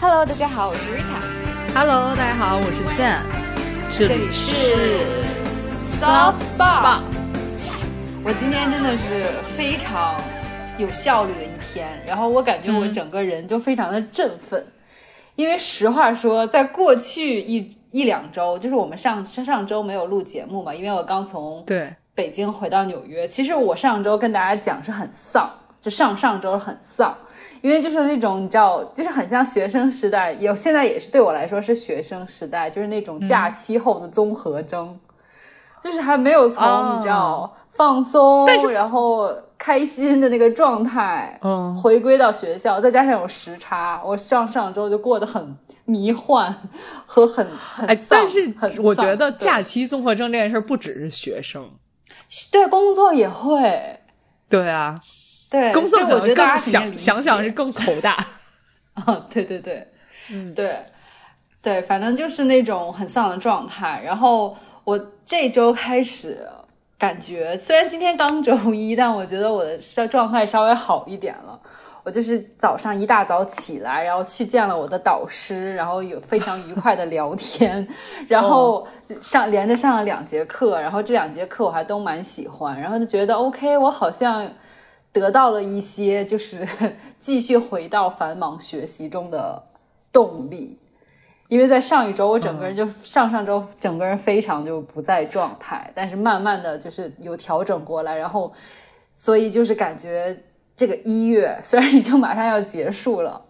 Hello，大家好，我是 Rita。Hello，大家好，我是 Zen，这里是 Soft Spot。我今天真的是非常有效率的一天，然后我感觉我整个人就非常的振奋，因为实话说，在过去一一两周，就是我们上上上周没有录节目嘛，因为我刚从对北京回到纽约。其实我上周跟大家讲是很丧，就上上周很丧，因为就是那种你知道，就是很像学生时代，有现在也是对我来说是学生时代，就是那种假期后的综合征，就是还没有从、哦你知道放松，但是然后开心的那个状态，嗯回归到学校，再加上有时差，我上上周就过得很迷幻和很很哎，但是很我觉得假期综合症这件事不只是学生，对工作也会。对啊，对，工作我觉得大更想家想想是更头大。啊，对对对，嗯，对对，反正就是那种很丧的状态。然后我这周开始感觉，虽然今天刚周一，但我觉得我的状态稍微好一点了。我就是早上一大早起来，然后去见了我的导师，然后有非常愉快的聊天，然后上连着上了两节课，然后这两节课我还都蛮喜欢，然后就觉得 OK，我好像得到了一些就是 继续回到繁忙学习中的动力。因为在上一周，我整个人就、上上周整个人非常就不在状态，但是慢慢的就是有调整过来，然后所以就是感觉这个一月虽然已经马上要结束了，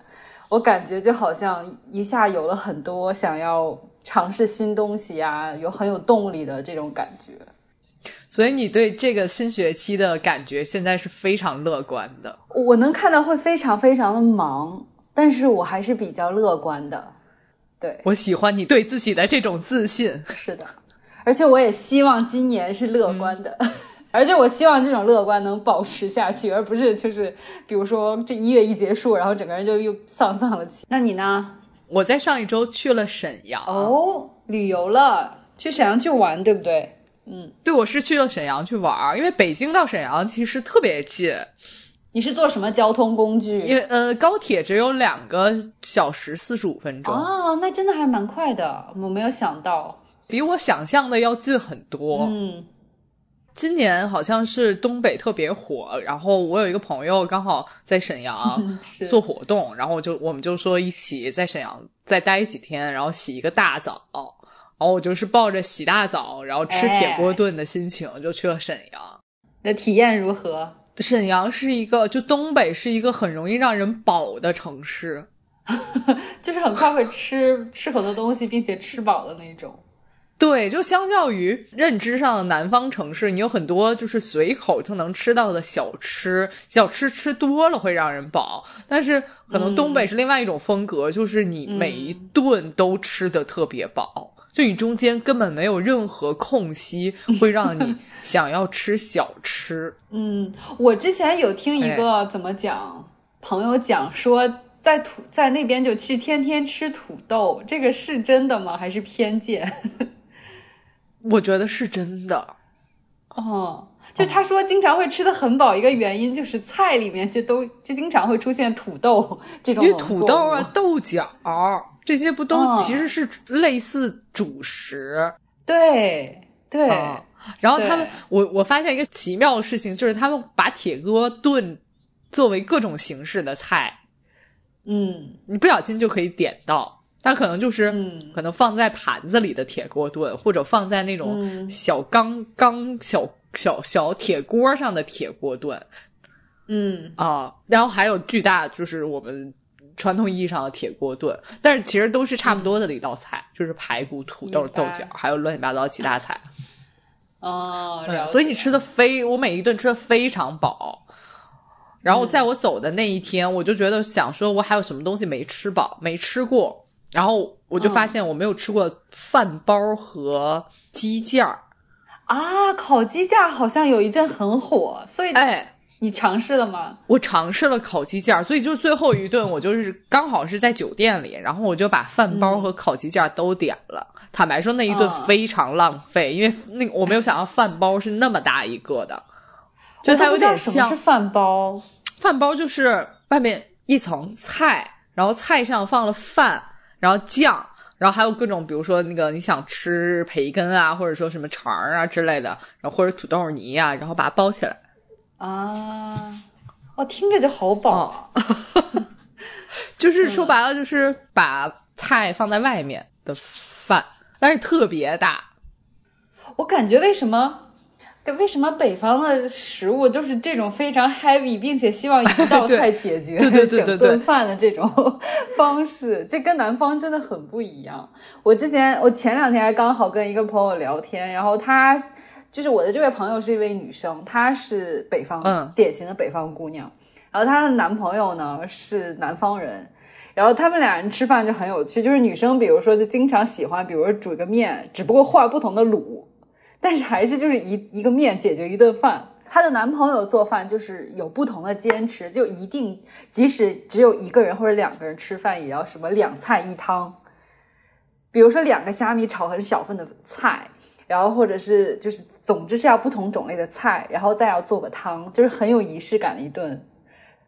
我感觉就好像一下有了很多想要尝试新东西啊、有很有动力的这种感觉。所以你对这个新学期的感觉现在是非常乐观的。我能看到会非常非常的忙，但是我还是比较乐观的。对，我喜欢你对自己的这种自信。是的，而且我也希望今年是乐观的，而且我希望这种乐观能保持下去，而不是就是比如说这一月一结束，然后整个人就又丧丧了起。那你呢？我在上一周去了沈阳，哦，旅游了，去沈阳去玩，对不对？对，我是去了沈阳去玩儿，因为北京到沈阳其实特别近，你是坐什么交通工具？因为呃高铁只有两个小时四十五分钟，哦，那真的还蛮快的，我没有想到。比我想象的要近很多。嗯，今年好像是东北特别火，然后我有一个朋友刚好在沈阳 做活动，然后我就我们就说一起在沈阳再待几天，然后洗一个大澡，然后我就是抱着洗大澡，然后吃铁锅炖的心情就去了沈阳。你的体验如何？沈阳是一个，就东北是一个很容易让人饱的城市，就是很快会吃吃很多东西，并且吃饱的那种。对，就相较于认知上的南方城市，你有很多就是随口就能吃到的小吃，小吃吃多了会让人饱。但是可能东北是另外一种风格，就是你每一顿都吃的特别饱，就你中间根本没有任何空隙会让你 想要吃小吃。嗯，我之前有听一个、怎么讲，朋友讲说，在土在那边就去天天吃土豆，这个是真的吗？还是偏见？我觉得是真的。哦，就他说经常会吃的很饱，一个原因就是菜里面就都就经常会出现土豆 这种因为土豆啊、豆角这些不都嗯其实是类似主食？对对、啊然后他们，我我发现一个奇妙的事情，就是他们把铁锅炖作为各种形式的菜，嗯你不小心就可以点到。它可能就是、嗯可能放在盘子里的铁锅炖，或者放在那种嗯小缸缸小小小铁锅上的铁锅炖嗯啊。然后还有巨大，就是我们传统意义上的铁锅炖，但是其实都是差不多的一道菜，就是排骨、土豆、豆角，还有乱七八糟其他菜。哦，嗯所以你吃的非我每一顿吃的非常饱。然后在我走的那一天，我就觉得想说，我还有什么东西没吃饱，没吃过。然后我就发现我没有吃过饭包和鸡架儿。啊，烤鸡架好像有一阵很火，所以哎，你尝试了吗？我尝试了烤鸡架儿，所以就最后一顿我就是刚好是在酒店里，然后我就把饭包和烤鸡架都点了。坦白说，那一顿嗯非常浪费，因为那我没有想到饭包是那么大一个的，就它有点像什么是饭包。饭包就是外面一层菜，然后菜上放了饭，然后酱，然后还有各种，比如说那个你想吃培根啊，或者说什么肠儿啊之类的，然后或者土豆泥啊、然后把它包起来。啊，哦，听着就好饱啊。就是说白了，就是把菜放在外面的饭，但是特别大。我感觉为什么？为什么北方的食物都是这种非常 heavy，并且希望一道 菜解决整顿饭的这种 方式？这跟南方真的很不一样。我之前，我前两天还刚好跟一个朋友聊天，然后她就是我的这位朋友是一位女生，她是北方，嗯典型的北方姑娘。然后她的男朋友呢是南方人，然后他们俩人吃饭就很有趣，就是女生比如说就经常喜欢，比如说煮个面，只不过换不同的卤，但是还是就是一一个面解决一顿饭。她的男朋友做饭就是有不同的坚持，就一定即使只有一个人或者两个人吃饭，也要什么两菜一汤。比如说两个虾米炒很小份的菜，然后或者是就是总之是要不同种类的菜，然后再要做个汤，就是很有仪式感的一顿，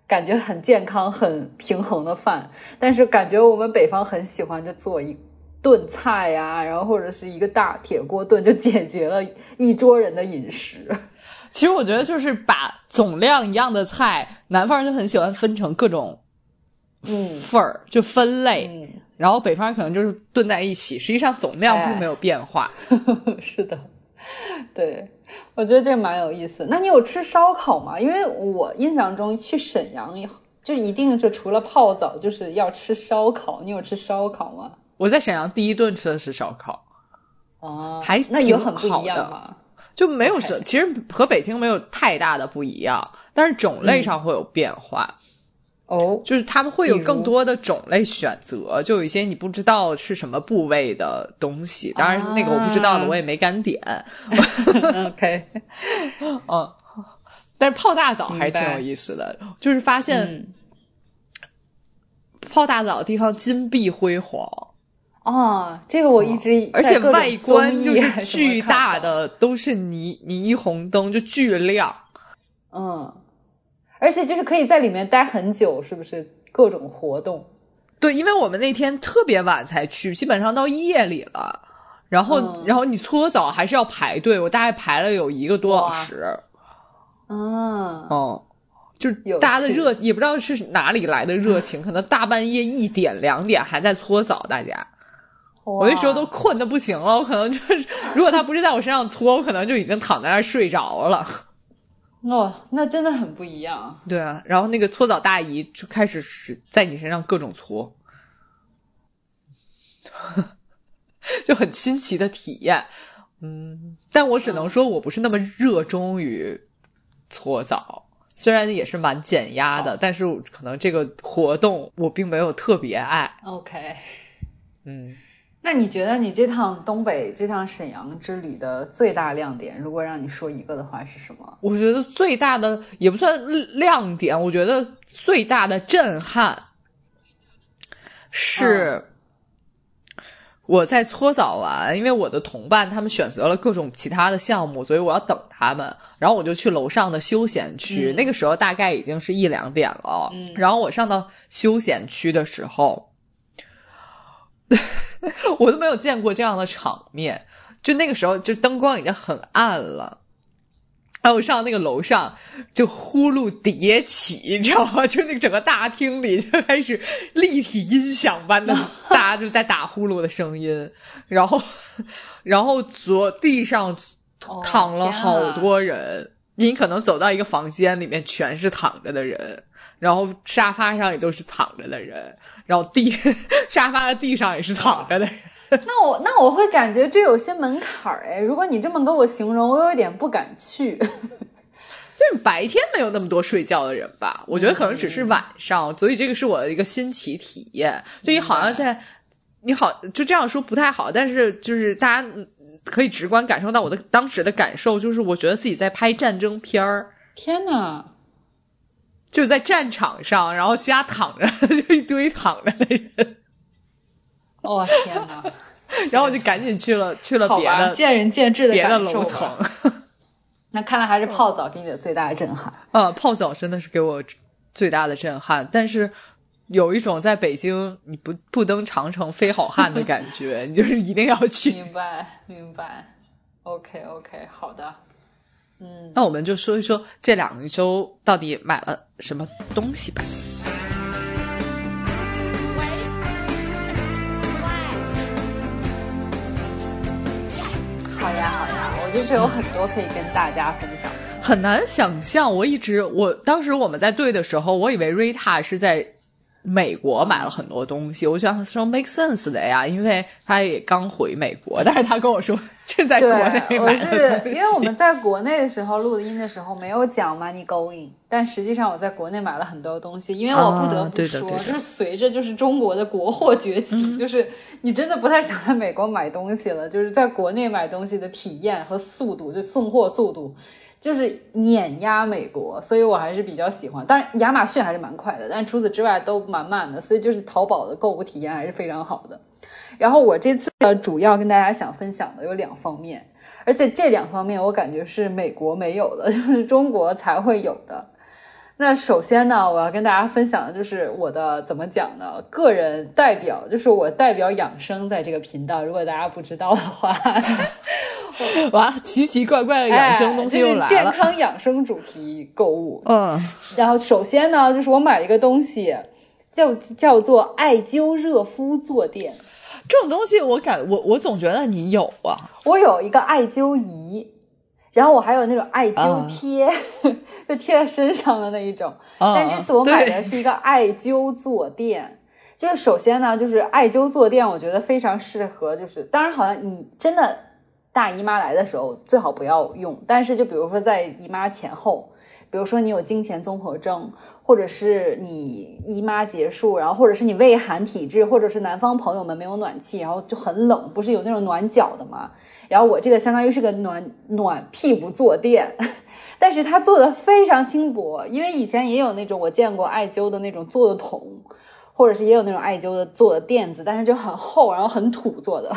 感觉很健康、很平衡的饭。但是感觉我们北方很喜欢就做一顿菜呀、然后或者是一个大铁锅炖，就解决了一桌人的饮食。其实我觉得就是把总量一样的菜，南方人就很喜欢分成各种嗯份儿，就分类。嗯，然后北方人可能就是炖在一起，实际上总量并没有变化。是的，对，我觉得这蛮有意思。那你有吃烧烤吗？因为我印象中去沈阳就一定就除了泡澡，就是要吃烧烤。你有吃烧烤吗？我在沈阳第一顿吃的是烧烤，哦，还那有很不一样好的吗？就没有什其实和北京没有太大的不一样，但是种类上会有变化。哦，就是他们会有更多的种类选择，就有一些你不知道是什么部位的东西。当然，那个我不知道的，啊我也没敢点。OK，嗯，但是泡大澡还是挺有意思的，就是发现嗯，泡大澡的地方金碧辉煌，哦，这个我一直而且外观就是巨大的，都是霓霓虹灯，就巨亮。嗯，而且就是可以在里面待很久，是不是？各种活动，对，因为我们那天特别晚才去，基本上到夜里了。然后，嗯然后你搓澡还是要排队，我大概排了有一个多小时。嗯，哦，就有大家的热，也不知道是哪里来的热情，可能大半夜一点两点还在搓澡，大家。我那时候都困的不行了，我可能就是，如果他不是在我身上搓，我可能就已经躺在那儿睡着了。哦，那真的很不一样。对啊，然后那个搓澡大姨就开始是在你身上各种搓，就很新奇的体验。嗯，但我只能说我不是那么热衷于搓澡，虽然也是蛮减压的，但是可能这个活动我并没有特别爱。OK，嗯，那你觉得你这趟东北这趟沈阳之旅的最大亮点，如果让你说一个的话，是什么？我觉得最大的也不算亮点，我觉得最大的震撼是我在搓澡完，因为我的同伴他们选择了各种其他的项目，所以我要等他们。然后我就去楼上的休闲区，嗯那个时候大概已经是一两点了。嗯然后我上到休闲区的时候，我都没有见过这样的场面。就那个时候，就灯光已经很暗了。然后我上那个楼上，就呼噜叠起，你知道吗？就那个整个大厅里就开始立体音响般的，大家就在打呼噜的声音，然后，然后左地上哦躺了好多人，你可能走到一个房间里面全是躺着的人，然后沙发上也都是躺着的人，然后地沙发的地上也是躺着的。那我那我会感觉这有些门槛儿哎。如果你这么跟我形容，我有一点不敢去。就是白天没有那么多睡觉的人吧，我觉得可能只是晚上，所以这个是我的一个新奇体验。就你好像在，你好就这样说不太好，但是就是大家嗯可以直观感受到我的当时的感受，就是我觉得自己在拍战争片儿，天哪！就在战场上，然后其他躺着就一堆躺着的人，哦天哪！然后我就赶紧去了 去了，别的见仁见智的别的楼层。那看来还是泡澡给你的最大的震撼。呃，泡澡真的是给我最大的震撼，但是有一种在北京你不不登长城非好汉的感觉，你就是一定要去。明白，明白。OK OK，好的。嗯，那我们就说一说这两周到底买了什么东西吧。好呀好呀，我就是有很多可以跟大家分享。很难想象，我一直我当时我们在对的时候，我以为 Rita 是在。美国买了很多东西，我觉得说 make sense 的呀，因为他也刚回美国，但是他跟我说这在国内买的。因为我们在国内的时候录音的时候没有讲 money going，但实际上我在国内买了很多东西，因为我不得不说，就是随着就是中国的国货崛起，就是你真的不太想在美国买东西了，就是在国内买东西的体验和速度，就送货速度。就是碾压美国，所以我还是比较喜欢。当然，亚马逊还是蛮快的，但除此之外都满满的。所以就是淘宝的购物体验还是非常好的。然后我这次的主要跟大家想分享的有两方面，而且这两方面我感觉是美国没有的，就是中国才会有的。那首先呢，我要跟大家分享的就是我的怎么讲呢？个人代表，就是我代表养生在这个频道。如果大家不知道的话，哇，奇奇怪怪的养生东西又来了。健康养生主题购物。嗯，然后首先呢，就是我买了一个东西，叫叫做艾灸热敷坐垫。这种东西我感我我总觉得你有啊。我有一个艾灸仪。然后我还有那种艾灸贴，就贴在身上的那一种。但这次我买的是一个艾灸坐垫。就是首先呢，就是艾灸坐垫，我觉得非常适合。就是当然，好像你真的大姨妈来的时候最好不要用。但是就比如说在姨妈前后，比如说你有经前综合症，或者是你姨妈结束，然后或者是你畏寒体质，或者是南方朋友们没有暖气，然后就很冷，不是有那种暖脚的吗？然后我这个相当于是个暖暖屁股坐垫，但是它做的非常轻薄，因为以前也有那种我见过艾灸的那种做的桶，或者是也有那种艾灸的做的垫子，但是就很厚，然后很土做的。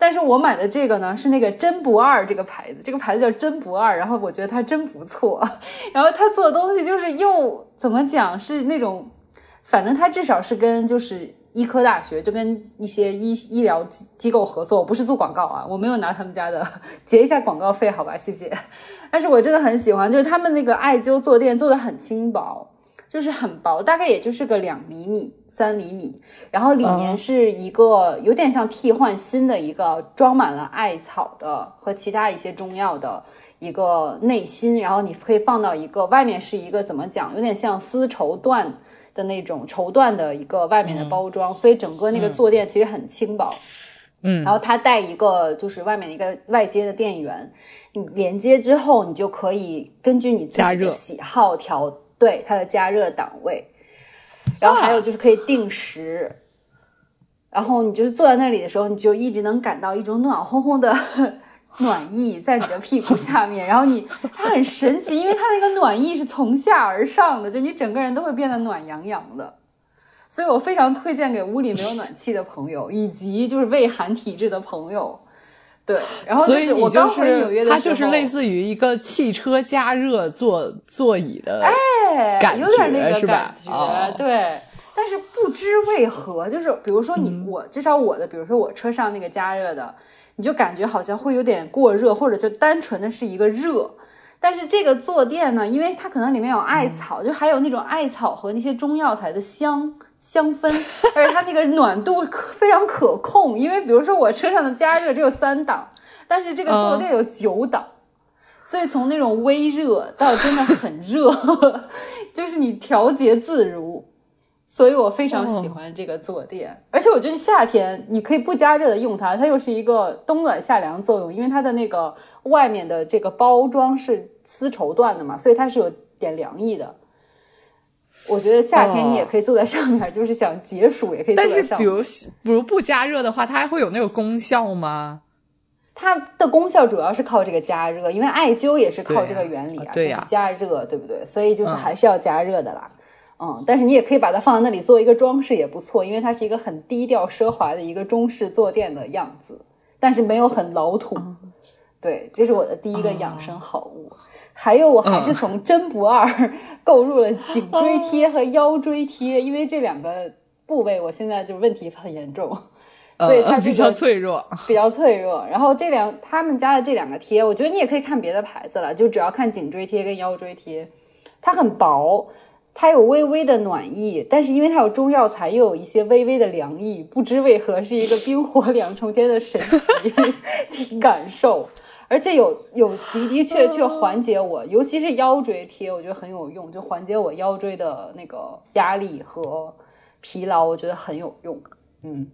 但是我买的这个呢是那个真不二这个牌子，这个牌子叫真不二，然后我觉得它真不错。然后它做的东西就是又怎么讲是那种，反正它至少是跟就是。医科大学就跟一些医医疗机构合作，不是做广告啊，我没有拿他们家的，结一下广告费，好吧，谢谢。但是我真的很喜欢，就是他们那个艾灸坐垫做的很轻薄，就是很薄，大概也就是个两厘米、三厘米，然后里面是一个有点像替换芯的一个装满了艾草的和其他一些中药的一个内心，然后你可以放到一个外面是一个怎么讲，有点像丝绸缎。的那种绸缎的一个外面的包装，所以整个那个坐垫其实很轻薄，嗯，然后它带一个就是外面的一个外接的电源，你连接之后，你就可以根据你自己的喜好调对它的加热档位，然后还有就是可以定时，然后你就是坐在那里的时候，你就一直能感到一种暖烘烘的。暖意在你的屁股下面，然后你它很神奇，因为它那个暖意是从下而上的，就你整个人都会变得暖洋洋的。所以我非常推荐给屋里没有暖气的朋友，以及就是畏寒体质的朋友。对，然后所以我刚回纽约的时候，它就是类似于一个汽车加热座座椅的哎，有点那个感觉，对。但是不知为何，就是比如说你我至少我的，比如说我车上那个加热的。你就感觉好像会有点过热，或者就单纯的是一个热，但是这个坐垫呢，因为它可能里面有艾草，就还有那种艾草和那些中药材的香香氛，而且它那个暖度非常可控。因为比如说我车上的加热只有三档，但是这个坐垫有九档，所以从那种微热到真的很热，就是你调节自如。所以我非常喜欢这个坐垫，而且我觉得夏天你可以不加热的用它，它又是一个冬暖夏凉作用，因为它的那个外面的这个包装是丝绸缎的嘛，所以它是有点凉意的。我觉得夏天你也可以坐在上面，就是想解暑也可以坐在上。但是比如比如不加热的话，它还会有那个功效吗？它的功效主要是靠这个加热，因为艾灸也是靠这个原理啊，对呀，加热对不对？所以就是还是要加热的啦。嗯，但是你也可以把它放在那里做一个装饰，也不错，因为它是一个很低调奢华的一个中式坐垫的样子，但是没有很老土。对，这是我的第一个养生好物。还有我还是从真不二 购入了颈椎贴和腰椎贴，因为这两个部位我现在就问题很严重，所以它比较脆弱，比较脆弱。然后这两他们家的这两个贴，我觉得你也可以看别的牌子了，就主要看颈椎贴跟腰椎贴，它很薄。它有微微的暖意，但是因为它有中药材，又有一些微微的凉意，不知为何是一个冰火两重天的神奇感受，而且有有的的确确缓解我，尤其是腰椎贴，我觉得很有用，就缓解我腰椎的那个压力和疲劳，我觉得很有用。嗯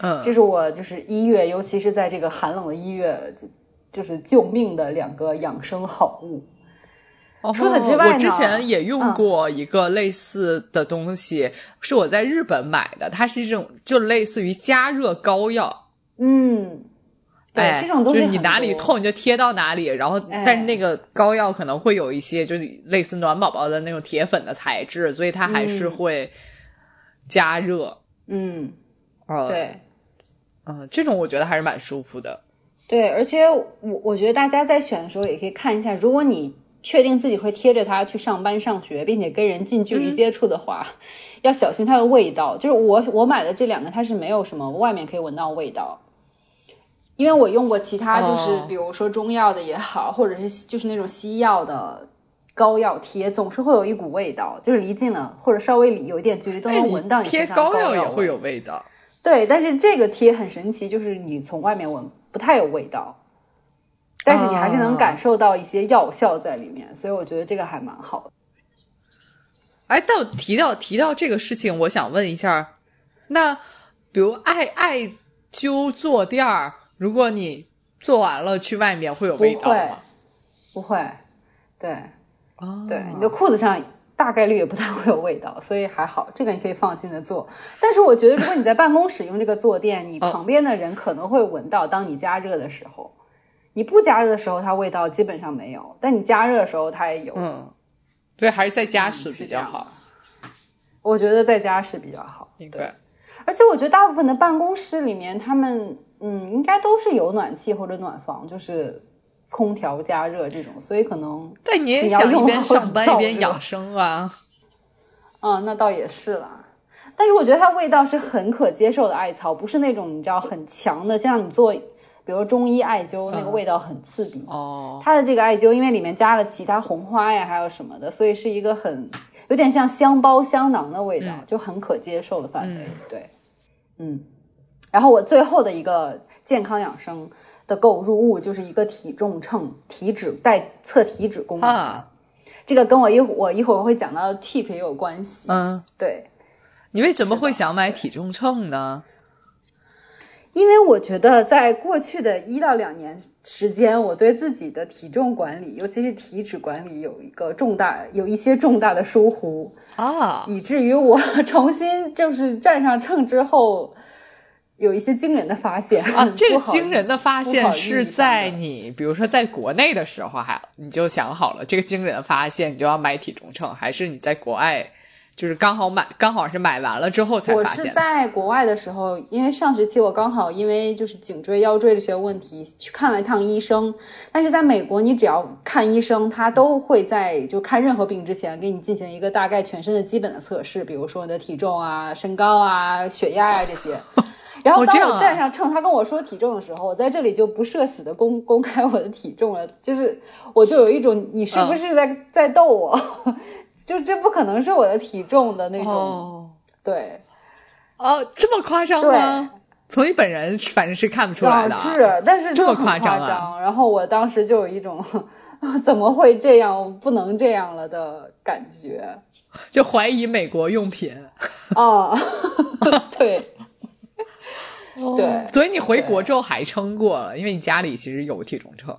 嗯，这是我就是一月，尤其是在这个寒冷的一月，就就是救命的两个养生好物。除此之外，我之前也用过一个类似的东西，是我在日本买的，它是一种就类似于加热膏药。嗯，对，这种东西你哪里痛你就贴到哪里，然后但是那个膏药可能会有一些就是类似暖宝宝的那种铁粉的材质，所以它还是会加热。嗯，哦，对，嗯，这种我觉得还是蛮舒服的。对，而且我我觉得大家在选的时候也可以看一下，如果你。确定自己会贴着它去上班上学，并且跟人近距离接触的话，要小心它的味道。就是我我买的这两个，它是没有什么外面可以闻到味道，因为我用过其他，就是比如说中药的也好，或者是就是那种西药的膏药贴，总是会有一股味道，就是离近了或者稍微离有一点距离都能闻到你身上膏药也会有味道。对，但是这个贴很神奇，就是你从外面闻不太有味道。但是你还是能感受到一些药效在里面，所以我觉得这个还蛮好的。哎，但提到提到这个事情，我想问一下，那比如艾艾灸坐垫儿，如果你做完了去外面会有味道吗？不会，对，对，你的裤子上大概率也不太会有味道，所以还好，这个你可以放心的做。但是我觉得，如果你在办公室用这个坐垫，你 旁边的人可能会闻到，当你加热的时候。你不加热的时候，它味道基本上没有；但你加热的时候，它也有。嗯，对，还是在家室比较好。我觉得在家室比较好。对，而且我觉得大部分的办公室里面，他们嗯，应该都是有暖气或者暖房，就是空调加热这种，所以可能。但你也想一边上班一边养生啊？嗯，那倒也是啦。但是我觉得它味道是很可接受的艾草，不是那种你知道很强的，像你做。比如中医艾灸那个味道很刺鼻哦，它的这个艾灸因为里面加了其他红花呀，还有什么的，所以是一个很有点像香包香囊的味道，就很可接受的范围。对，嗯。然后我最后的一个健康养生的购入物就是一个体重秤，体脂带测体脂功能。啊这个跟我一我一会儿会讲到的 tip 也有关系。嗯，对。你为什么会想买体重秤呢？因为我觉得，在过去的一到两年时间，我对自己的体重管理，尤其是体脂管理，有一个重大、有一些重大的疏忽啊，以至于我重新就是站上秤之后，有一些惊人的发现啊。这个惊人的发现是在你，比如说在国内的时候，还你就想好了这个惊人的发现，你就要买体重秤，还是你在国外？就是刚好买，刚好是买完了之后才发现。我是在国外的时候，因为上学期我刚好因为就是颈椎、腰椎这些问题去看了一趟医生。但是在美国，你只要看医生，他都会在就看任何病之前给你进行一个大概全身的基本的测试，比如说你的体重啊、身高啊、血压啊这些。然后当我站上秤，他跟我说体重的时候，我在这里就不社死的公公开我的体重了，就是我就有一种你是不是在在逗我？就这不可能是我的体重的那种，对，哦，这么夸张吗？从你本人反正是看不出来的，是，但是这么夸张。然后我当时就有一种 怎么会这样，不能这样了的感觉，就怀疑美国用品。哦，对，对，所以你回国之后还称过了，因为你家里其实有体重秤。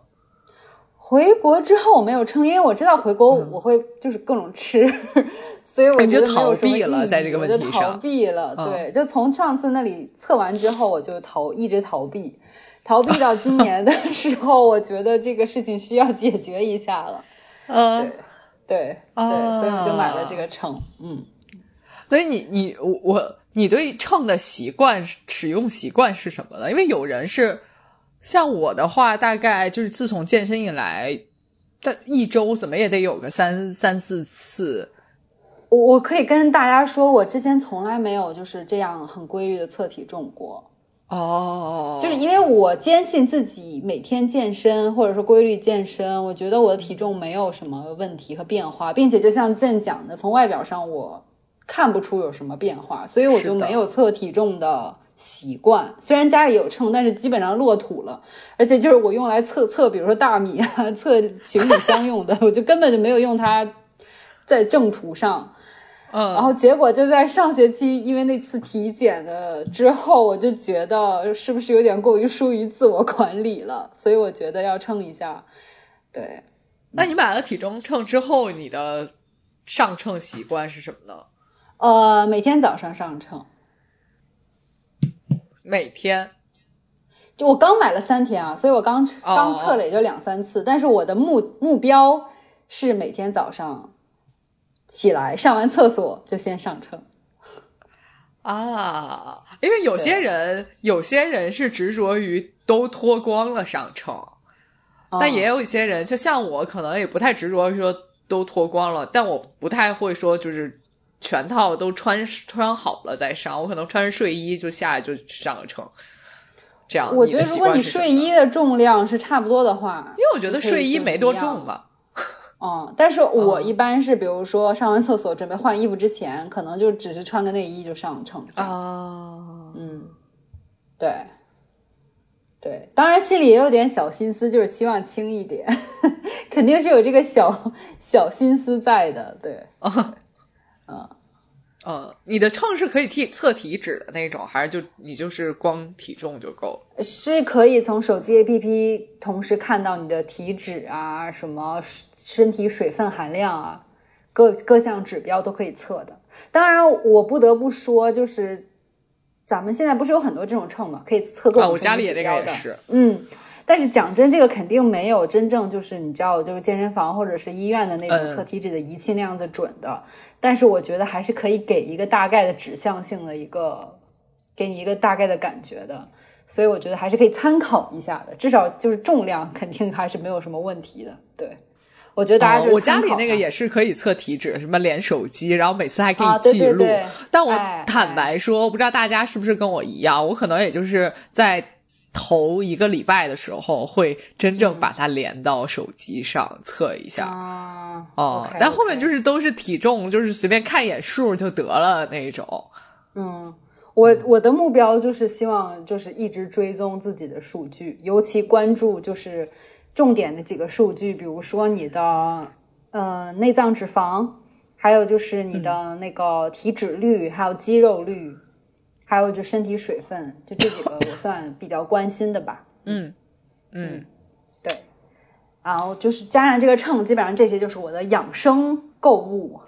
回国之后我没有称，因为我知道回国我会就是各种吃，所以我就逃避了，在这个问题上逃避了。对，就从上次那里测完之后，我就逃，一直逃避，逃避到今年的时候，我觉得这个事情需要解决一下了。嗯，对对对，所以我就买了这个秤。嗯，所以你你我我你对秤的习惯使用习惯是什么呢？因为有人是。像我的话，大概就是自从健身以来，但一周怎么也得有个三三四次。我我可以跟大家说，我之前从来没有就是这样很规律的测体重过。哦，就是因为我坚信自己每天健身或者说规律健身，我觉得我的体重没有什么问题和变化，并且就像健讲的，从外表上我看不出有什么变化，所以我就没有测体重的习惯。虽然家里有秤，但是基本上落土了，而且就是我用来测测，比如说大米啊，测行李箱用的，我就根本就没有用它在正途上。嗯，然后结果就在上学期，因为那次体检的之后，我就觉得是不是有点过于疏于自我管理了，所以我觉得要称一下。对，那你买了体重秤之后，你的上秤习惯是什么呢？呃，每天早上上秤。每天？就我刚买了三天啊，所以我刚刚测了也就两三次，但是我的目目标是每天早上。起来上完厕所就先上秤啊，因为有些人有些人是执着于都脱光了上秤，但也有一些人就像我，可能也不太执着说都脱光了，但我不太会说就是全套都穿穿好了再上，我可能穿着睡衣就下来就上个秤。这样，我觉得如果你睡衣的重量是差不多的话，因为我觉得睡衣没多重吧。嗯，但是我一般是，比如说上完厕所准备换衣服之前，可能就只是穿个内衣就上秤啊。嗯，对，对，当然心里也有点小心思，就是希望轻一点，肯定是有这个小小心思在的。对，嗯。呃，你的秤是可以体测体脂的那种，还是就你就是光体重就够了？是可以从手机 APP 同时看到你的体脂啊，什么身体水分含量啊，各各项指标都可以测的。当然，我不得不说，就是咱们现在不是有很多这种秤嘛，可以测各种我家里也这个也是，嗯。但是讲真，这个肯定没有真正就是你知道，就是健身房或者是医院的那种测体脂的仪器那样子准的。但是我觉得还是可以给一个大概的指向性的一个，给你一个大概的感觉的，所以我觉得还是可以参考一下的，至少就是重量肯定还是没有什么问题的。对，我觉得大家就我家里那个也是可以测体脂，什么连手机，然后每次还可以记录。但我坦白说，我不知道大家是不是跟我一样，我可能也就是在。头一个礼拜的时候，会真正把它连到手机上测一下哦，但后面就是都是体重，就是随便看一眼数就得了那种。嗯，我我的目标就是希望就是一直追踪自己的数据，尤其关注就是重点的几个数据，比如说你的呃内脏脂肪，还有就是你的那个体脂率，还有肌肉率。还有就身体水分，就这几个我算比较关心的吧。嗯嗯，对。然后就是加上这个秤，基本上这些就是我的养生购物。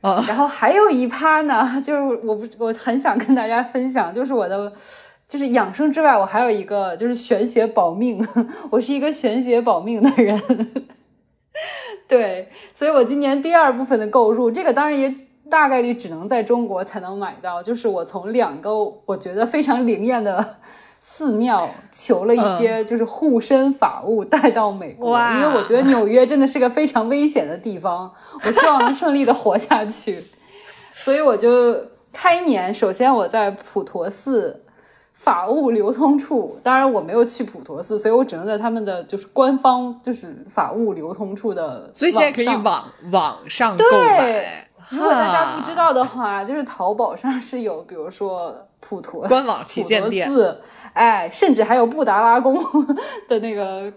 哦，然后还有一趴呢，就是我不我很想跟大家分享，就是我的就是养生之外，我还有一个就是玄学保命，我是一个玄学保命的人。对，所以我今年第二部分的购入，这个当然也。大概率只能在中国才能买到，就是我从两个我觉得非常灵验的寺庙求了一些就是护身法物带到美国，因为我觉得纽约真的是个非常危险的地方，我希望能顺利的活下去，所以我就开年首先我在普陀寺法物流通处，当然我没有去普陀寺，所以我只能在他们的就是官方就是法物流通处的，所以现在可以网网上购买。如果大家不知道的话，就是淘宝上是有，比如说普陀官网旗舰店，哎，甚至还有布达拉宫 的那个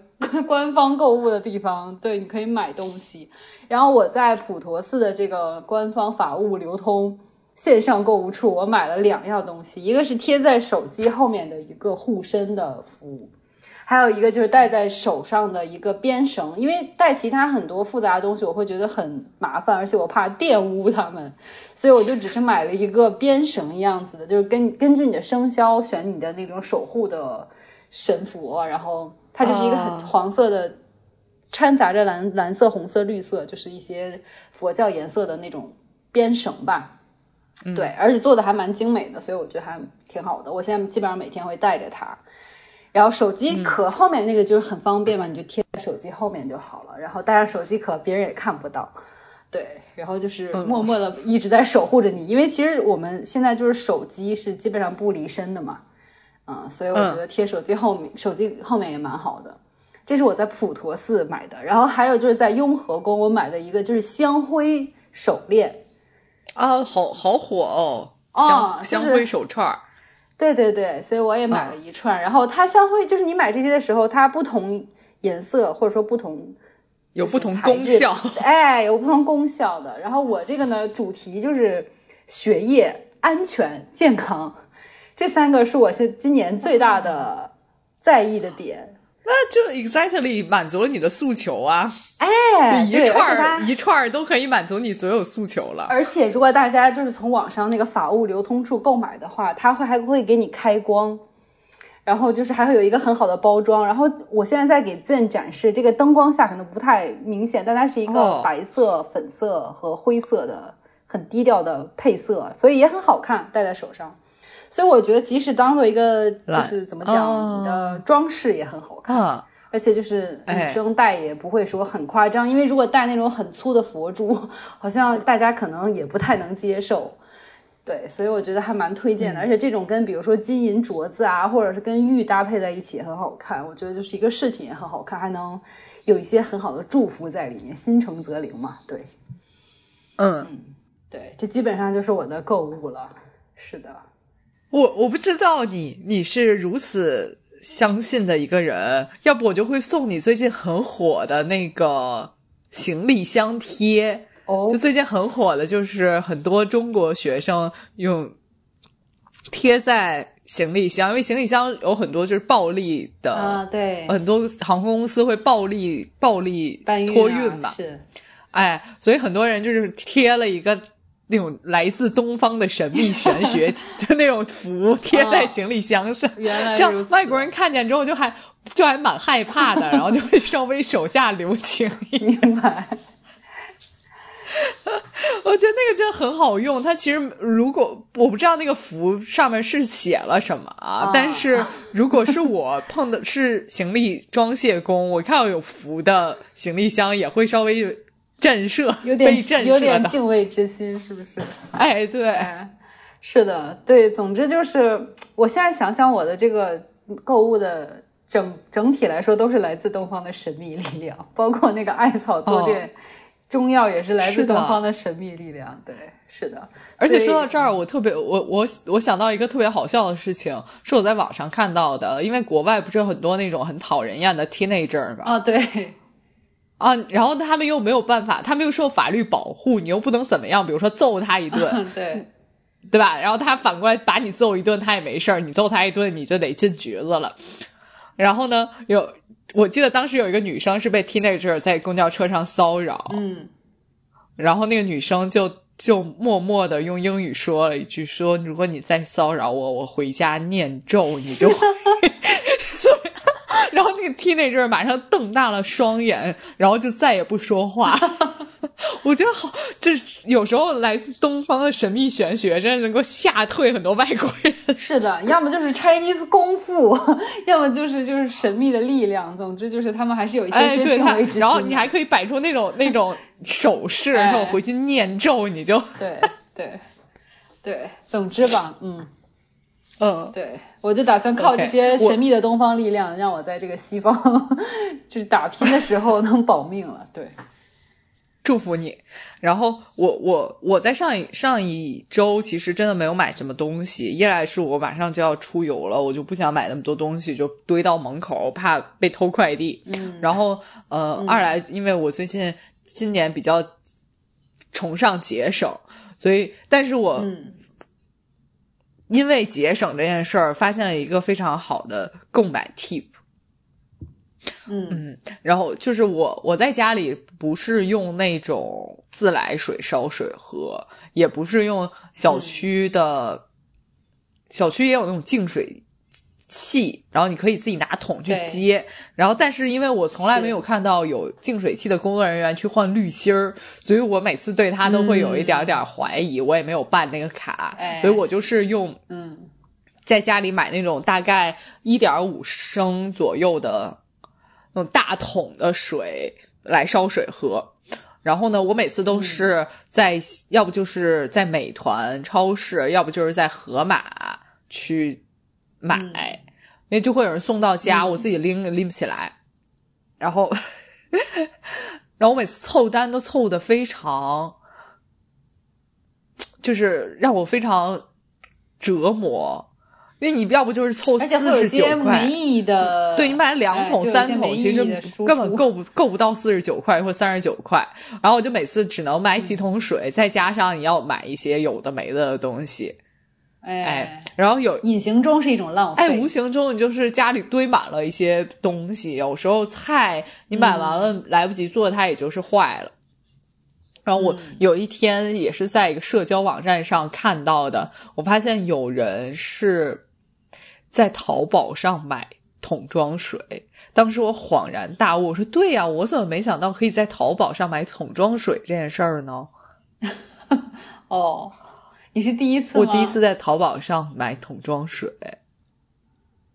官方购物的地方，对，你可以买东西。然后我在普陀寺的这个官方法物流通线上购物处，我买了两样东西，一个是贴在手机后面的一个护身的服务。还有一个就是戴在手上的一个编绳，因为戴其他很多复杂的东西我会觉得很麻烦，而且我怕玷污它们，所以我就只是买了一个编绳样子的，就是根 根据你的生肖选你的那种守护的神佛，然后它就是一个很黄色的，掺杂着蓝蓝色、红色、绿色，就是一些佛教颜色的那种编绳吧。对，而且做的还蛮精美的，所以我觉得还挺好的。我现在基本上每天会带着它。然后手机壳后面那个就是很方便嘛，你就贴在手机后面就好了，然后带上手机壳，别人也看不到。对，然后就是默默的一直在守护着你，因为其实我们现在就是手机是基本上不离身的嘛，嗯，所以我觉得贴手机后面，手机后面也蛮好的。这是我在普陀寺买的，然后还有就是在雍和宫我买的一个就是香灰手链，啊，好好火哦，哦，香香灰手串儿。对对对，所以我也买了一串。然后它相会就是你买这些的时候，它不同颜色或者说不同有不同功效，哎，有不同功效的。然后我这个呢，主题就是血液安全健康，这三个是我现今年最大的在意的点。那就 exactly 满足了你的诉求啊！哎，一串儿一串儿都可以满足你所有诉求了。而且如果大家就是从网上那个法务流通处购买的话，它会还会给你开光，然后就是还会有一个很好的包装。然后我现在在给 Zen 展示，这个灯光下可能不太明显，但它是一个白色、粉色和灰色的很低调的配色，所以也很好看，戴在手上。所以我觉得，即使当做一个就是怎么讲，你的装饰也很好看，而且就是女生戴也不会说很夸张，因为如果戴那种很粗的佛珠，好像大家可能也不太能接受。对，所以我觉得还蛮推荐的，而且这种跟比如说金银镯子啊，或者是跟玉搭配在一起很好看，我觉得就是一个饰品也很好看，还能有一些很好的祝福在里面，心诚则灵嘛。对，嗯，对，这基本上就是我的购物了。是的。我我不知道你你是如此相信的一个人，要不我就会送你最近很火的那个行李箱贴哦，就最近很火的，就是很多中国学生用贴在行李箱，因为行李箱有很多就是暴力的啊，对，很多航空公司会暴力暴力托运嘛，是，哎，所以很多人就是贴了一个。那种来自东方的神秘玄学 的那种符贴在行李箱上，这样外国人看见之后就还就还蛮害怕的，然后就会稍微手下留情 明白？我觉得那个真的很好用。它其实如果我不知道那个符上面是写了什么啊，但是如果是我碰的是行李装卸工，我看到有符的行李箱也会稍微。震慑，有点有点敬畏之心，是不是？哎，对，是的，对。总之就是，我现在想想我的这个购物的整整体来说，都是来自东方的神秘力量，包括那个艾草坐垫、中药也是来自东方的神秘力量。对，是的。而且说到这儿，我特别，我我我想到一个特别好笑的事情，是我在网上看到的，因为国外不是有很多那种很讨人厌的 teenager 吗？啊，对。啊，然后他们又没有办法，他们又受法律保护，你又不能怎么样，比如说揍他一顿，对，对吧？然后他反过来把你揍一顿，他也没事儿，你揍他一顿，你就得进局子了。然后呢，有我记得当时有一个女生是被 teenager 在公交车上骚扰，嗯，然后那个女生就就默默的用英语说了一句，说如果你再骚扰我，我回家念咒，你就。然后那个 teenager 马上瞪大了双眼，然后就再也不说话。我觉得好，就是有时候来自东方的神秘玄学，真的能够吓退很多外国人。是的，要么就是 Chinese 功夫，要么就是就是神秘的力量。总之就是他们还是有一些哎，对他，然后你还可以摆出那种那种手势，然后回去念咒，你就对对对。总之吧，嗯。嗯，对，我就打算靠这些神秘的东方力量，让我在这个西方就是打拼的时候能保命了。对，祝福你。然后我我我在上一上一周其实真的没有买什么东西，一来是我马上就要出游了，我就不想买那么多东西，就堆到门口，怕被偷快递。嗯，然后呃，二来因为我最近今年比较崇尚节省，所以但是我。因为节省这件事儿，发现了一个非常好的购买 tip。嗯嗯，然后就是我我在家里不是用那种自来水烧水喝，也不是用小区的，小区也有那种净水。器，然后你可以自己拿桶去接，然后但是因为我从来没有看到有净水器的工作人员去换滤芯儿，所以我每次对它都会有一点点怀疑，我也没有办那个卡，所以我就是用嗯，在家里买那种大概一点五升左右的那种大桶的水来烧水喝。然后呢，我每次都是在，要不就是在美团超市，要不就是在盒马去买，因为就会有人送到家，我自己拎拎不起来。然后，然后我每次凑单都凑的非常，就是让我非常折磨。因为你要不就是凑四十九块，没意义的，对你买两桶三桶，其实根本够不够不到四十九块或三十九块。然后我就每次只能买几桶水，再加上你要买一些有的没的东西，哎，然后有隐形中是一种浪费，哎，无形中你就是家里堆满了一些东西，有时候菜你买完了来不及做，它也就是坏了。然后我有一天也是在一个社交网站上看到的，我发现有人是。在淘宝上买桶装水，当时我恍然大悟，我说：“对呀，我怎么没想到可以在淘宝上买桶装水这件事儿呢？” 哦，你是第一次？我第一次在淘宝上买桶装水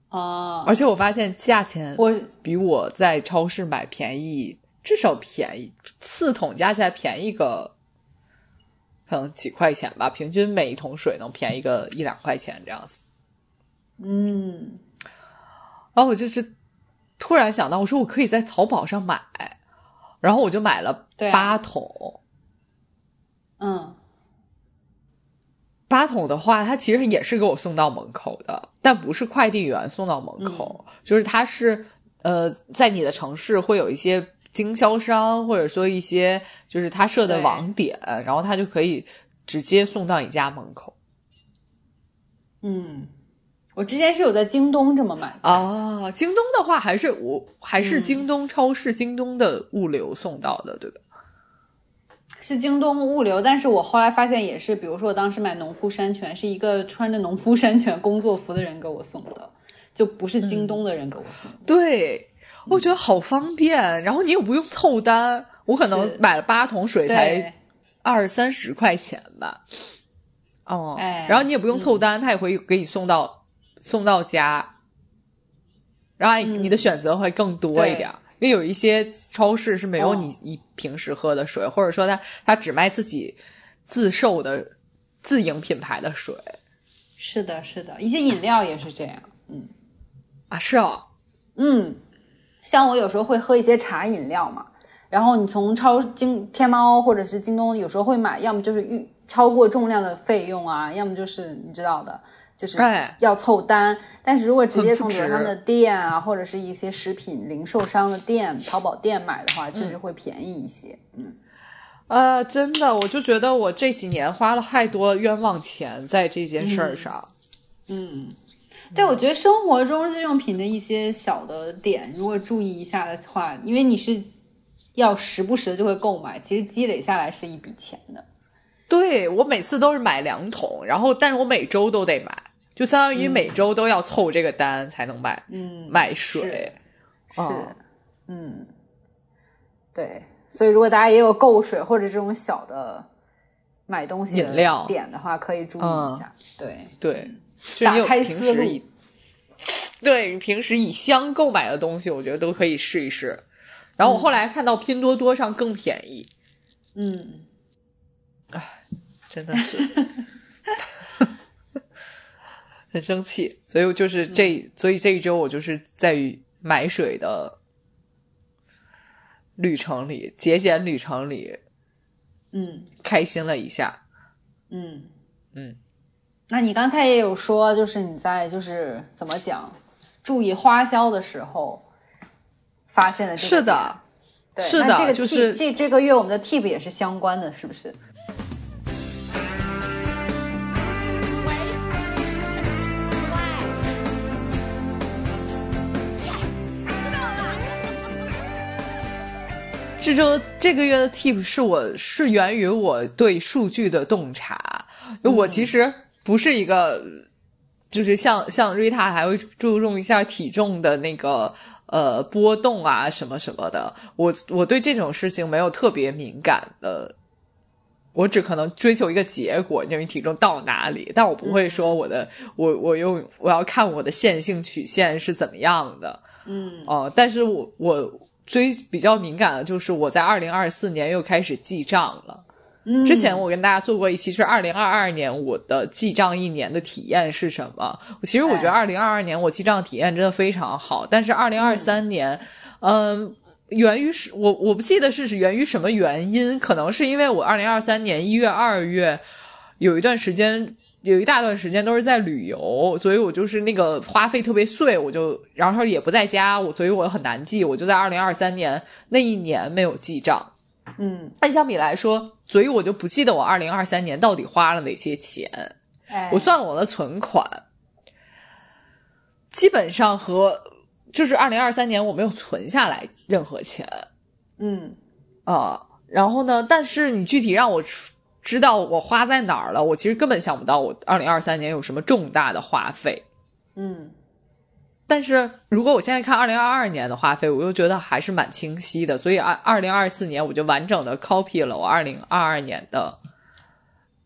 啊！而且我发现价钱我比我在超市买便宜，至少便宜四桶加起来便宜个可能几块钱吧，平均每一桶水能便宜个一两块钱这样子。嗯，然后我就是突然想到，我说我可以在淘宝上买，然后我就买了八桶。嗯，八桶的话，它其实也是给我送到门口的，但不是快递员送到门口，就是它是呃，在你的城市会有一些经销商，或者说一些就是他设的网点，然后他就可以直接送到你家门口。嗯。我之前是有在京东这么买啊，京东的话还是我还是京东超市、京东的物流送到的，对吧？是京东物流，但是我后来发现也是，比如说我当时买农夫山泉，是一个穿着农夫山泉工作服的人给我送的，就不是京东的人给我送。对，我觉得好方便，然后你也不用凑单，我可能买了八桶水才二三十块钱吧。哦，哎然后你也不用凑单，他也会给你送到。送到家，然后你的选择会更多一点，因为有一些超市是没有你你平时喝的水，或者说他他只卖自己自售的自营品牌的水。是的，是的，一些饮料也是这样。嗯，啊，是哦，嗯，像我有时候会喝一些茶饮料嘛，然后你从超京天猫或者是京东有时候会买，要么就是预超过重量的费用啊，要么就是你知道的。就是要凑单，但是如果直接从比如他们的店啊，或者是一些食品零售商的店、淘宝店买的话，确实会便宜一些。嗯，呃，真的，我就觉得我这几年花了太多冤枉钱在这件事儿上。嗯，对，我觉得生活中日用品的一些小的点，如果注意一下的话，因为你是要时不时的就会购买，其实积累下来是一笔钱的。对我每次都是买两桶，然后但是我每周都得买。就相当于每周都要凑这个单才能买，嗯，买水是，嗯，对，所以如果大家也有购水或者这种小的买东西饮料点的话，可以注意一下，对对，打开思路。对你平时以箱购买的东西，我觉得都可以试一试。然后我后来看到拼多多上更便宜，嗯，哎，真的是。很生气，所以就是这，所以这一周我就是在买水的旅程里，节俭旅程里，嗯，开心了一下，嗯。嗯。那你刚才也有说，就是你在就是怎么讲，注意花销的时候发现的，是的，是的，这个就是这这个月我们的 tip 也是相关的，是不是？这周这个月的 tip 是我是源于我对数据的洞察。我其实不是一个，就是像像瑞塔还会注重一下体重的那个呃波动啊什么什么的。我我对这种事情没有特别敏感的，我只可能追求一个结果，就是体重到哪里。但我不会说我的我我用我要看我的线性曲线是怎么样的。嗯哦、但是我我追比较敏感的就是我在二零二四年又开始记账了。嗯，之前我跟大家做过一期是二零二二年我的记账一年的体验是什么？其实我觉得哎二零二二年我记账体验真的非常好，但是二零二三年，嗯。源于是我我不记得是是源于什么原因，可能是因为我二零二三年一月、二月有一段时间，有一大段时间都是在旅游，所以我就是那个花费特别碎，我就然后也不在家，我所以我很难记，我就在二零二三年那一年没有记账。嗯，按相比来说，所以我就不记得我二零二三年到底花了哪些钱。哎，我算了我的存款，基本上和就是二零二三年我没有存下来任何钱嗯啊、然后呢，但是你具体让我知道我花在哪儿了，我其实根本想不到我二零二三年有什么重大的花费。嗯但是如果我现在看二零二二年的花费，我又觉得还是蛮清晰的，所以二二零二四年我就完整的 copy 了我二零二二年的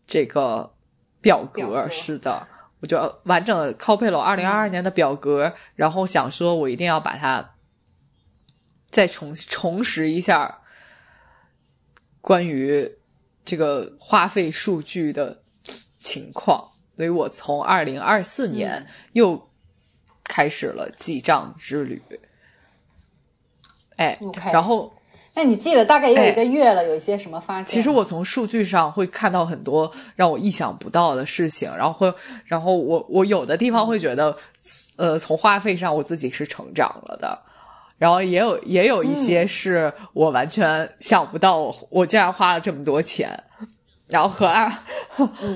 这个表格。表格是的，我就完整的 copy 了我二零二二年的表格，然后想说我一定要把它再重重拾一下关于这个花费数据的情况，所以我从二零二四年嗯又开始了记账之旅。哎然后那你记了大概也有一个月了，有一些什么发现？其实我从数据上会看到很多让我意想不到的事情，然后会，然后我我有的地方会觉得，呃，从花费上我自己是成长了的，然后也有也有一些是我完全想不到我，我竟然花了这么多钱，然后和二，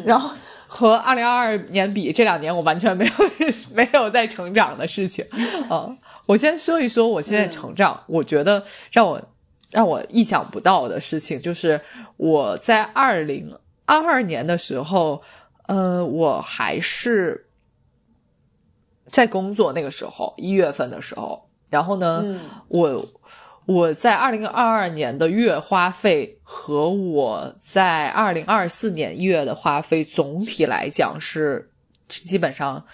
然后和二零二二年比，这两年我完全没有 没有在成长的事情，啊、我先说一说我现在成长，我觉得让我让我意想不到的事情，就是我在二零二二年的时候，呃，我还是在工作那个时候，一月份的时候，然后呢，嗯我我在二零二二年的月花费和我在二零二四年一月的花费总体来讲是基本上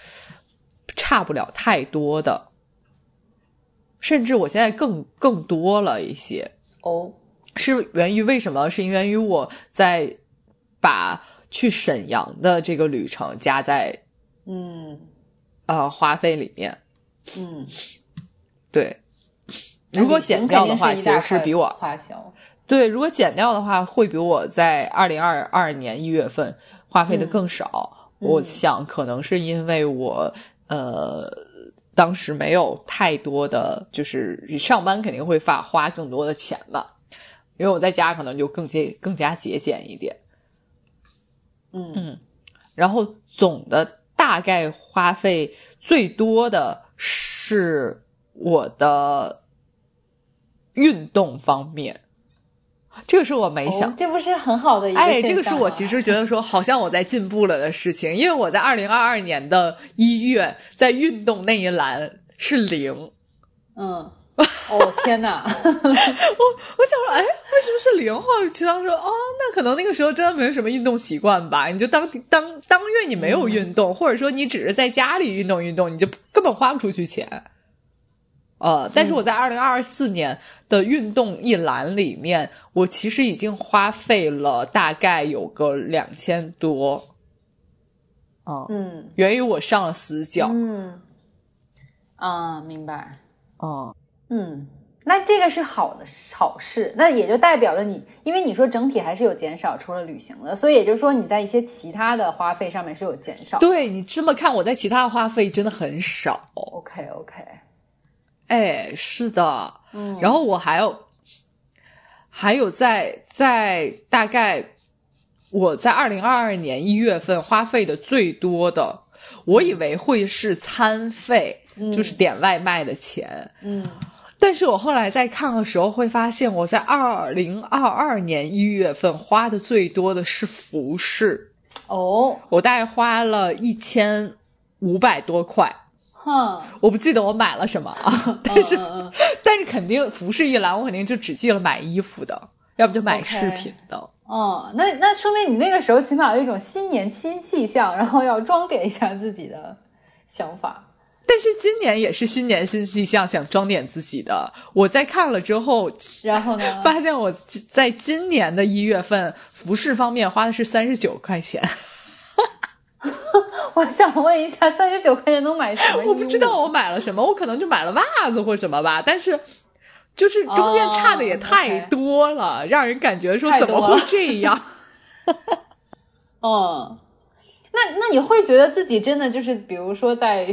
差不了太多的，甚至我现在更更多了一些。哦，是源于为什么？是源于我在把去沈阳的这个旅程加在嗯呃花费里面。嗯，对，如果减掉的话，其实是比我花销。对，如果减掉的话，会比我在二零二二年一月份花费的更少。嗯我想可能是因为我呃当时没有太多的，就是上班肯定会发花更多的钱嘛，因为我在家可能就更节更加节俭一点。嗯嗯，然后总的大概花费最多的是我的运动方面，这个是我没想。哦，这不是很好的一个哎，这个是我其实觉得说，好像我在进步了的事情，因为我在二零二二年的一月，在运动那一栏是零，嗯，哦天哪，我我想说，哎，为什么是零？后来其他说，哦，那可能那个时候真的没有什么运动习惯吧？你就当当当月你没有运动，或者说你只是在家里运动运动，你就根本花不出去钱。呃，但是我在二零二四年的运动一栏里面，我其实已经花费了大概有个两千多。啊、嗯源于我上了死角。嗯啊，明白，嗯嗯。那这个是好的好事，那也就代表了你，因为你说整体还是有减少，除了旅行的，所以也就是说你在一些其他的花费上面是有减少。对你这么看，我在其他花费真的很少。，OK OK，哎，是的，嗯，然后我还有，还有在在大概我在二零二二年一月份花费的最多的，我以为会是餐费，就是点外卖的钱，嗯但是我后来在看的时候会发现，我在二零二二年一月份花的最多的是服饰，哦，我大概花了一千五百多块。哼，我不记得我买了什么啊，但是、嗯嗯嗯但是肯定服饰一栏，我肯定就只记了买衣服的，要不就买饰品的。哦，那那说明你那个时候起码有一种新年新气象，然后要装点一下自己的想法。但是今年也是新年新气象，想装点自己的。我在看了之后，然后呢，发现我在今年的一月份服饰方面花的是三十九块钱。我想问一下，三十九块钱能买什么？我不知道我买了什么，我可能就买了袜子或什么吧。但是，就是中间差的也太多了，让人感觉说怎么会这样？嗯，那那你会觉得自己真的就是，比如说在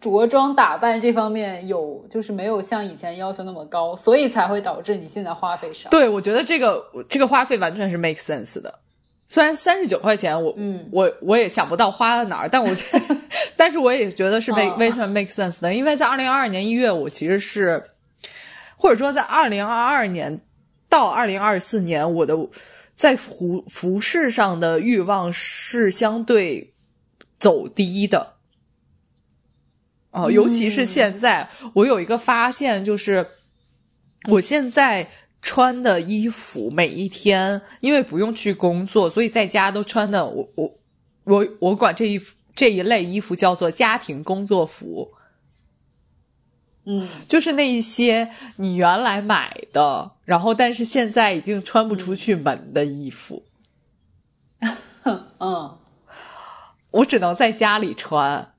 着装打扮这方面有，就是没有像以前要求那么高，所以才会导致你现在花费少？对，我觉得这个这个花费完全是 make sense 的。虽然三十九块钱，我嗯，我我也想不到花在哪儿，但我 但是我也觉得是 make 完全 make sense 的，因为在二零二二年一月，我其实是或者说在二零二二年到二零二四年，我的在服服饰上的欲望是相对走低的。哦，尤其是现在，我有一个发现，就是我现在。穿的衣服每一天，因为不用去工作，所以在家都穿的我我我我管这一这一类衣服叫做家庭工作服。嗯，就是那一些你原来买的，然后但是现在已经穿不出去门的衣服。嗯，我只能在家里穿，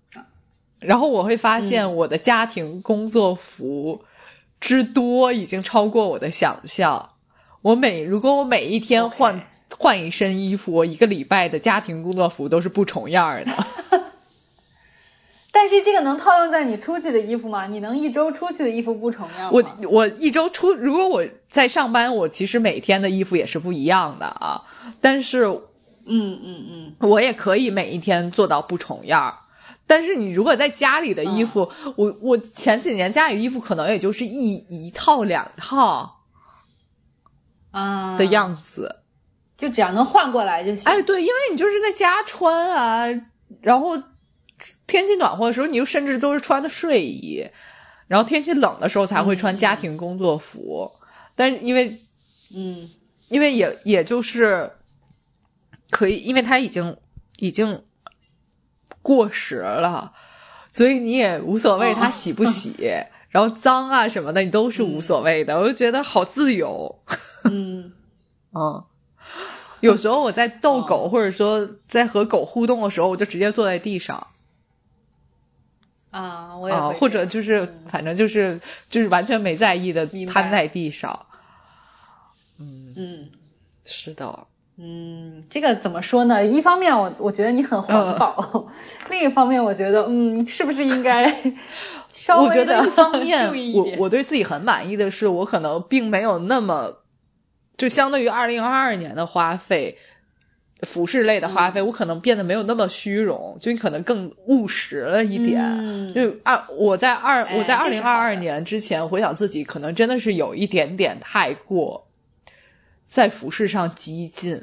然后我会发现我的家庭工作服。之多已经超过我的想象。我每如果我每一天换换一身衣服，我一个礼拜的家庭工作服都是不重样的。但是这个能套用在你出去的衣服吗？你能一周出去的衣服不重样吗？我我一周出，如果我在上班，我其实每天的衣服也是不一样的啊。但是，嗯嗯嗯，我也可以每一天做到不重样。但是你如果在家里的衣服，我我前几年家里衣服可能也就是一一套两套啊的样子，就只要能换过来就行。哎，对，因为你就是在家穿啊，然后天气暖和的时候，你就甚至都是穿的睡衣，然后天气冷的时候才会穿家庭工作服。但是因为，嗯，因为也也就是可以，因为它已经已经。过时了，所以你也无所谓它洗不洗，然后脏啊什么的你都是无所谓的。我就觉得好自由，嗯 嗯。有时候我在逗狗，或者说在和狗互动的时候，我就直接坐在地上。啊，我也或者就是反正就是就是完全没在意的瘫在地上。嗯嗯，是的。嗯，这个怎么说呢？一方面，我我觉得你很环保；另一方面，我觉得，嗯，是不是应该 稍微的一方面，我我对自己很满意的是，我可能并没有那么，就相对于二零二二年的花费，服饰类的花费，我可能变得没有那么虚荣，就你可能更务实了一点。就二，我在二，我在二零二二年之前回想自己，可能真的是有一点点太过。在服饰上激进，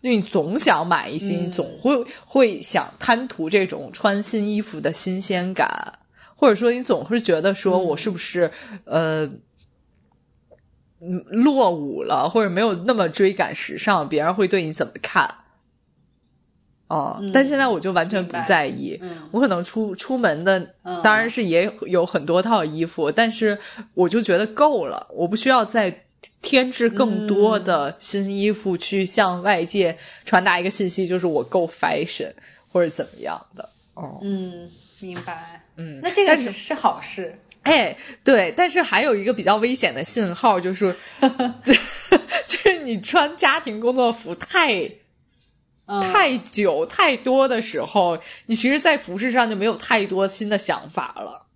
就你总想买一些，你总会会想贪图这种穿新衣服的新鲜感，或者说你总是觉得说我是不是呃落伍了，或者没有那么追赶时尚，别人会对你怎么看？哦，但现在我就完全不在意，我可能出出门的当然是也有很多套衣服，但是我就觉得够了，我不需要再。添置更多的新衣服，去向外界传达一个信息，就是我够 fashion 或者怎么样的。哦，嗯，明白。嗯，那这个是是好事。哎，对，但是还有一个比较危险的信号，就是 就是你穿家庭工作服太太久太多的时候，你其实，在服饰上就没有太多新的想法了。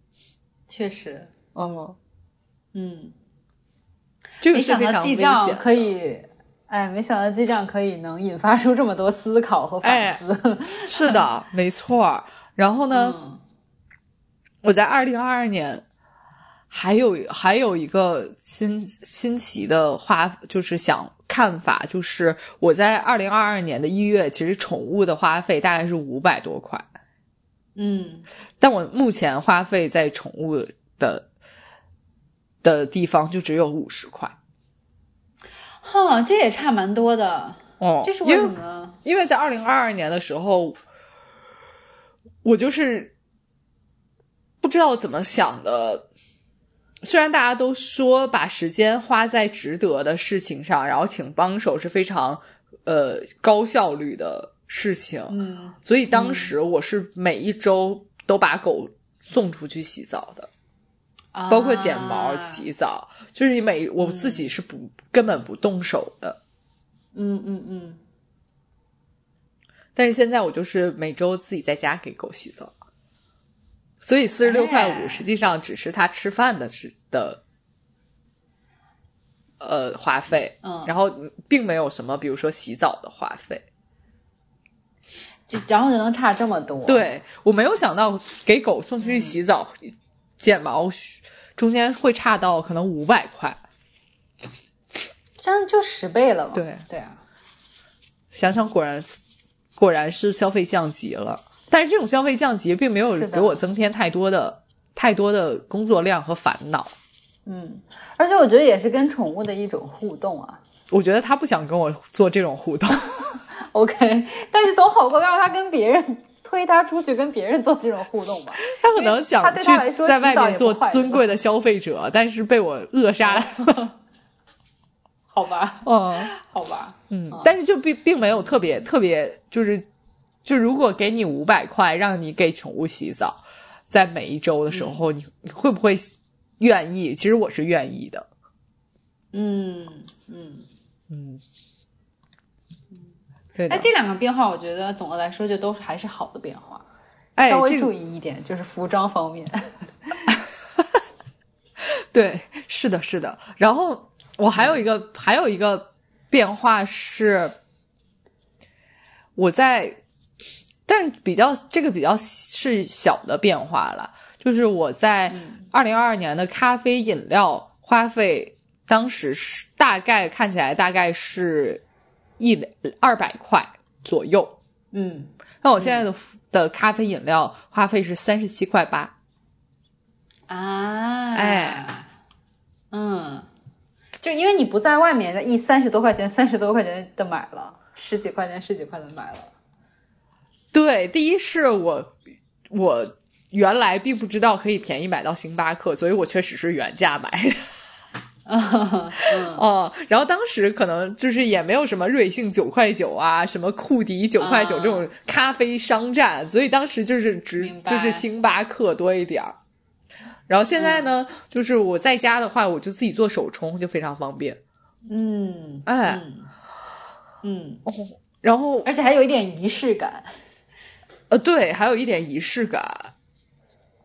确实，哦，嗯。没想到记账可以，哎，没想到记账可以能引发出这么多思考和反思。是的，没错。然后呢，我在二零二二年还有还有一个新新奇的花，就是想看法，就是我在二零二二年的一月，其实宠物的花费大概是五百多块。嗯，但我目前花费在宠物的。的地方就只有五十块，哈，这也差蛮多的哦。这是为什么呢？因为在二零二二年的时候，我就是不知道怎么想的。虽然大家都说把时间花在值得的事情上，然后请帮手是非常呃高效率的事情，嗯所以当时我是每一周都把狗送出去洗澡的，包括剪毛、啊洗澡，就是你每我自己是不、根本不动手的。嗯嗯嗯，但是现在我就是每周自己在家给狗洗澡，所以四十六块哎五实际上只是它吃饭的是的，呃花费，嗯然后并没有什么比如说洗澡的花费。就然后就能差这么多。，对我没有想到给狗送出去洗澡、剪毛，中间会差到可能五百块。这样就十倍了嘛。对对啊，想想果然果然是消费降级了，但是这种消费降级并没有给我增添太多的太多的工作量和烦恼。嗯，而且我觉得也是跟宠物的一种互动啊。我觉得他不想跟我做这种互动，OK，但是总好过让他跟别人推他出去跟别人做这种互动吧。他可能想去在外面做尊贵的消费者，但是被我扼杀 了。好吧，嗯好吧，嗯，但是就并并没有特别特别，就是就如果给你五百块让你给宠物洗澡，在每一周的时候，你你会不会愿意？其实我是愿意的。嗯嗯。嗯，对的哎，。这两个变化，我觉得总的来说就都是还是好的变化。哎，稍微注意一点，就是服装方面。对，是的，是的。然后我还有一个还有一个变化是，我在，但是比较这个比较是小的变化了，就是我在二零二二年的咖啡饮料花费，当时是大概看起来大概是一二百块左右。嗯，那我现在的、的咖啡饮料花费是三十七块八。啊，哎，嗯，就因为你不在外面一三十多块钱、三十多块钱的买了，十几块钱、十几块的买了。对，第一是我我原来并不知道可以便宜买到星巴克，所以我确实是原价买的。嗯 哦、然后当时可能就是也没有什么瑞幸九块九啊，什么库迪九块九啊这种咖啡商站，所以当时就是只就是星巴克多一点儿。然后现在呢，就是我在家的话，我就自己做手冲，就非常方便。嗯，哎嗯，嗯，然后而且还有一点仪式感。呃，对，还有一点仪式感。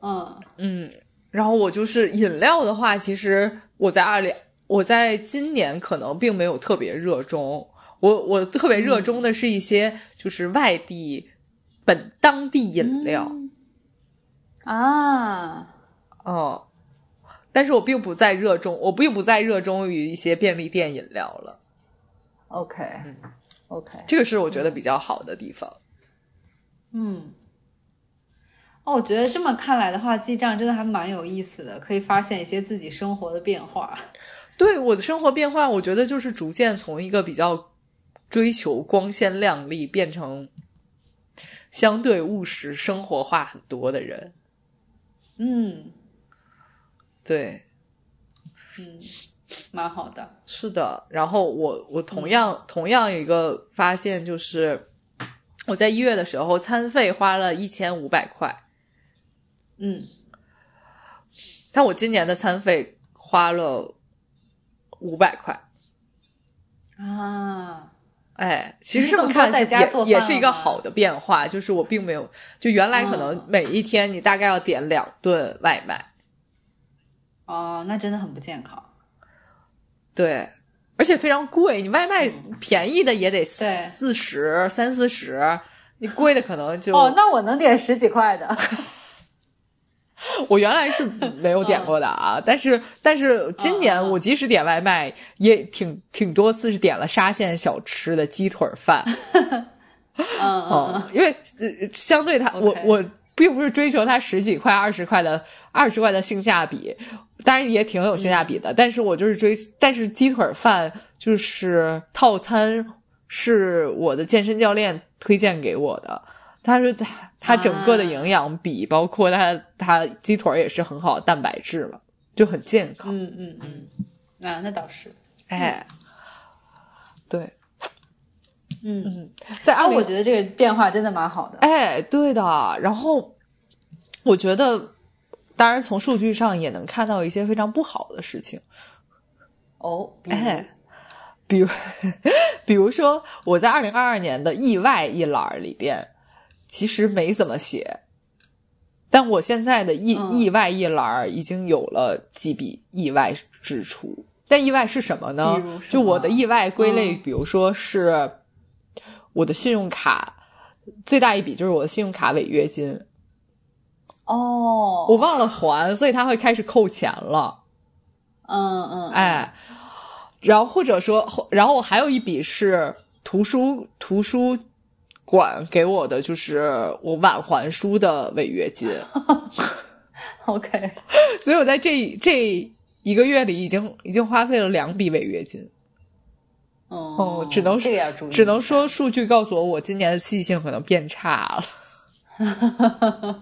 嗯嗯，然后我就是饮料的话，其实我在二零，我在今年可能并没有特别热衷。我我特别热衷的是一些就是外地本当地饮料，啊，哦，但是我并不再热衷，我并不再热衷于一些便利店饮料了。OK OK，这个是我觉得比较好的地方。嗯。哦，我觉得这么看来的话，记账真的还蛮有意思的，可以发现一些自己生活的变化。对我的生活变化，我觉得就是逐渐从一个比较追求光鲜亮丽，变成相对务实、生活化很多的人。嗯对，嗯，蛮好的。是的。然后我我同样、同样有一个发现，就是我在一月的时候餐费花了一千五百块，嗯。但我今年的餐费花了五百块。啊，哎，其实这么看也也是一个好的变化，就是我并没有，就原来可能嗯。每一天你大概要点两顿外卖，哦，那真的很不健康。对，而且非常贵，你外卖嗯。便宜的也得对。四十三四十，你贵的可能就哦，那我能点十几块的。我原来是没有点过的啊，但是但是今年我即使点外卖，也挺挺多次是点了沙县小吃的鸡腿饭，嗯 因为呃相对它，我我并不是追求它十几块、二十块的二十块的性价比，当然也挺有性价比的，但是我就是追，但是鸡腿饭就是套餐是我的健身教练推荐给我的，他说他它整个的营养比，包括它它鸡腿也是很好的蛋白质嘛，就很健康。嗯嗯嗯，啊，那倒是，哎，对，嗯嗯，在啊，我觉得这个变化真的蛮好的。哎，对的。然后我觉得，当然从数据上也能看到一些非常不好的事情。哦，哎，比如，比如说我在二零二二年的意外一栏里边，其实没怎么写，但我现在的意、嗯。意外一栏已经有了几笔意外支出。但意外是什么呢就我的意外归类，嗯。比如说是我的信用卡，最大一笔就是我的信用卡违约金，哦，我忘了还，所以他会开始扣钱了。嗯嗯，哎，然后或者说，后然后我还有一笔是图书图书馆给我的，就是我晚还书的违约金，，OK，所以我在这这一个月里已经已经花费了两笔违约金。哦哦，只能这个要注意，只能说数据告诉我，我今年的记性可能变差了。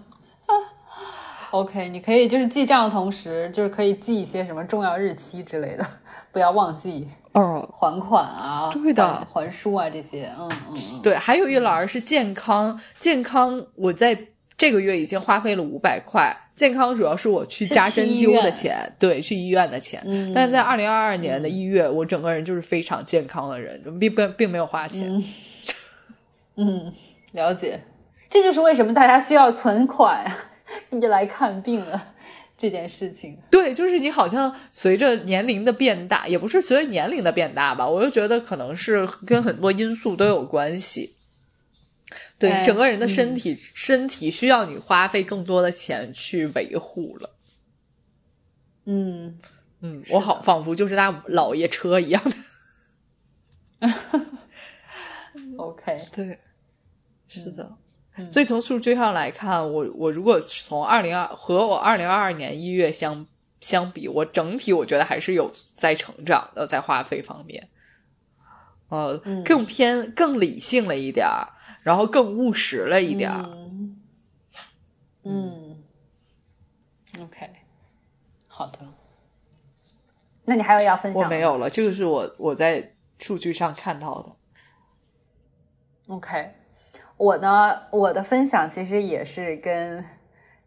OK，你可以就是记账的同时，就是可以记一些什么重要日期之类的，不要忘记哦，还款啊，对的。还还书啊这些，嗯嗯嗯，对，还有一栏是健康，健康我在这个月已经花费了五百块。健康主要是我去是扎针灸的钱，对，去医院的钱。嗯。但是在二零二二年的一月，我整个人就是非常健康的人，并并并没有花钱。嗯，了解，这就是为什么大家需要存款啊，你就来看病了这件事情。对，就是你好像随着年龄的变大，也不是随着年龄的变大吧，我就觉得可能是跟很多因素都有关系。对，哎整个人的身体、身体需要你花费更多的钱去维护了。嗯，嗯，我好仿佛就是那老爷车一样的。OK，对，是的。所以从数据上来看，我我如果从二零二和我二零二二年一月相相比，我整体我觉得还是有在成长的，在花费方面，呃，更偏更理性了一点儿，然后更务实了一点儿。嗯嗯，OK，好的。那你还有要分享？我没有了，这个是我我在数据上看到的。OK，我呢，我的分享其实也是跟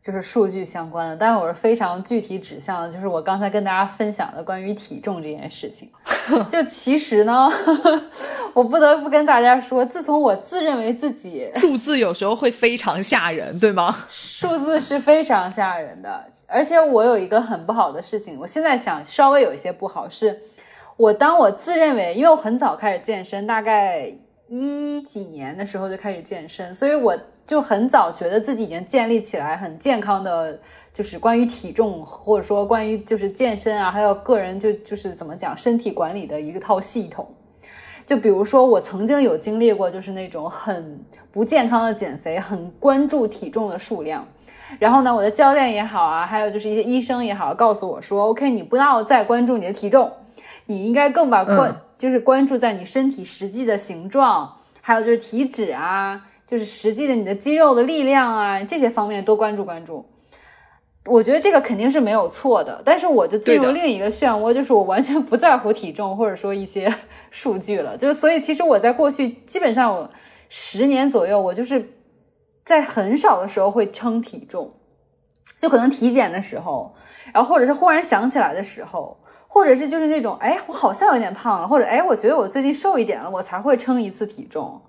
就是数据相关的，但是我是非常具体指向的，就是我刚才跟大家分享的关于体重这件事情。就其实呢，我不得不跟大家说，自从我自认为自己数字有时候会非常吓人，对吗？数字是非常吓人的，而且我有一个很不好的事情，我现在想稍微有一些不好，是我当我自认为，因为我很早开始健身，大概一几年的时候就开始健身，所以我就很早觉得自己已经建立起来很健康的，就是关于体重或者说关于就是健身啊，还有个人就就是怎么讲身体管理的一套系统。就比如说，我曾经有经历过，就是那种很不健康的减肥，很关注体重的数量。然后呢，我的教练也好啊，还有就是一些医生也好，告诉我说，OK，你不要再关注你的体重，你应该更把关、就是关注在你身体实际的形状，还有就是体脂啊，就是实际的你的肌肉的力量啊这些方面多关注关注。我觉得这个肯定是没有错的，但是我就进入另一个漩涡，就是我完全不在乎体重或者说一些 数据了。就是所以，其实我在过去基本上我十年左右，我就是在很少的时候会称体重，就可能体检的时候，然后或者是忽然想起来的时候，或者是就是那种哎，我好像有点胖了，或者哎，我觉得我最近瘦一点了，我才会称一次体重。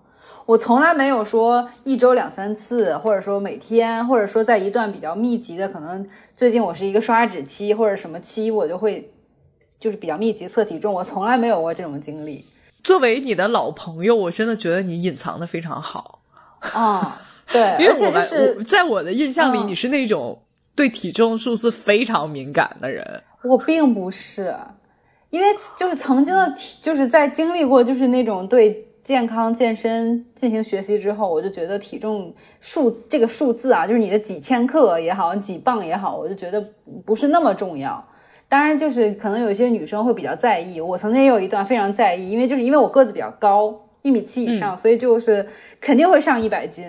我从来没有说一周两三次，或者说每天，或者说在一段比较密集的，可能最近我是一个刷脂期或者什么期，我就会就是比较密集测体重。我从来没有过这种经历作为你的老朋友，我真的觉得你隐藏的非常好。啊、对，因为而且我们就是我在我的印象里，嗯你是那种对体重数字非常敏感的人。我并不是，因为就是曾经的体，就是在经历过就是那种对健康健身进行学习之后，我就觉得体重数这个数字啊，就是你的几千克也好，几磅也好，我就觉得不是那么重要。当然，就是可能有一些女生会比较在意，我曾经也有一段非常在意，因为就是因为我个子比较高，一米七以上，所以就是肯定会上一百斤。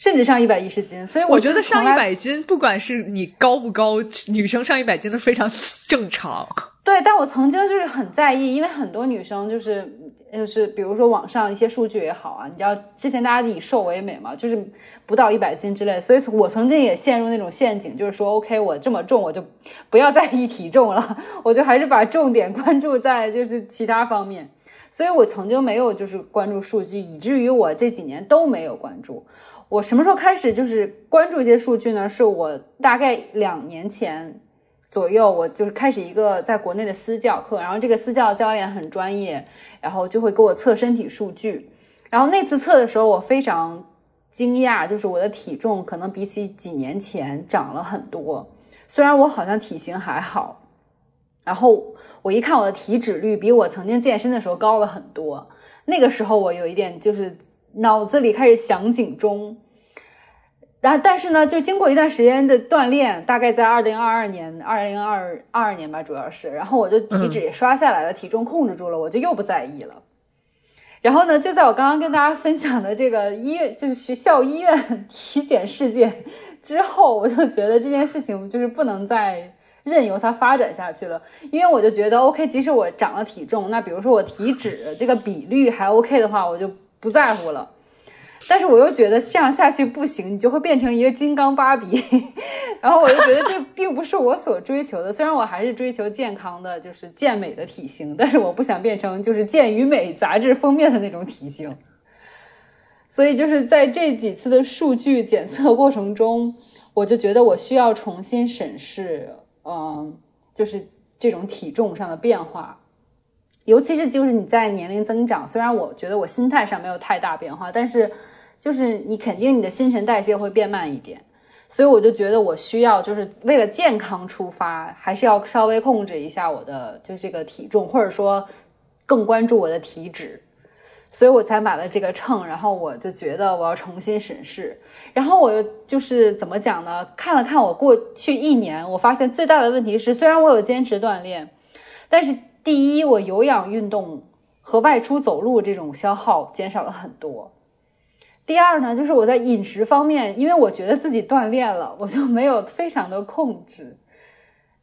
甚至上一百一十斤。所以我觉得上一百斤，不管是你高不高，女生上一百斤都非常正常。对，但我曾经就是很在意，因为很多女生就是就是比如说网上一些数据也好啊，你知道之前大家以瘦为美嘛，就是不到一百斤之类，所以我曾经也陷入那种陷阱，就是说 OK，我这么重，我就不要在意体重了，我就还是把重点关注在就是其他方面，所以我曾经没有就是关注数据，以至于我这几年都没有关注。我什么时候开始就是关注一些数据呢？是我大概两年前。左右，我就是开始一个在国内的私教课，然后这个私教教练很专业，然后就会给我测身体数据。然后那次测的时候，我非常惊讶，就是我的体重可能比起几年前涨了很多。虽然我好像体型还好，然后我一看我的体脂率比我曾经健身的时候高了很多。那个时候我有一点就是脑子里开始响警钟。然后，但是呢，就经过一段时间的锻炼，大概在二零二二年、二零二二二年吧，主要是，然后我就体脂也刷下来了，体重控制住了，我就又不在意了。然后呢，就在我刚刚跟大家分享的这个医院，就是学校医院体检事件之后，我就觉得这件事情就是不能再任由它发展下去了，因为我就觉得，OK，即使我长了体重，那比如说我体脂这个比率还 OK 的话，我就不在乎了。但是我又觉得这样下去不行，你就会变成一个金刚芭比，然后我就觉得这并不是我所追求的。虽然我还是追求健康的，就是健美的体型，但是我不想变成就是《健与美》杂志封面的那种体型。所以就是在这几次的数据检测过程中，我就觉得我需要重新审视，嗯，就是这种体重上的变化。尤其是就是你在年龄增长，虽然我觉得我心态上没有太大变化，但是就是你肯定你的新陈代谢会变慢一点，所以我就觉得我需要就是为了健康出发，还是要稍微控制一下我的就这个体重，或者说更关注我的体脂，所以我才买了这个秤，然后我就觉得我要重新审视，然后我就是怎么讲呢？看了看我过去一年，我发现最大的问题是，虽然我有坚持锻炼，但是。第一，我有氧运动和外出走路这种消耗减少了很多。第二呢，就是我在饮食方面，因为我觉得自己锻炼了，我就没有非常的控制。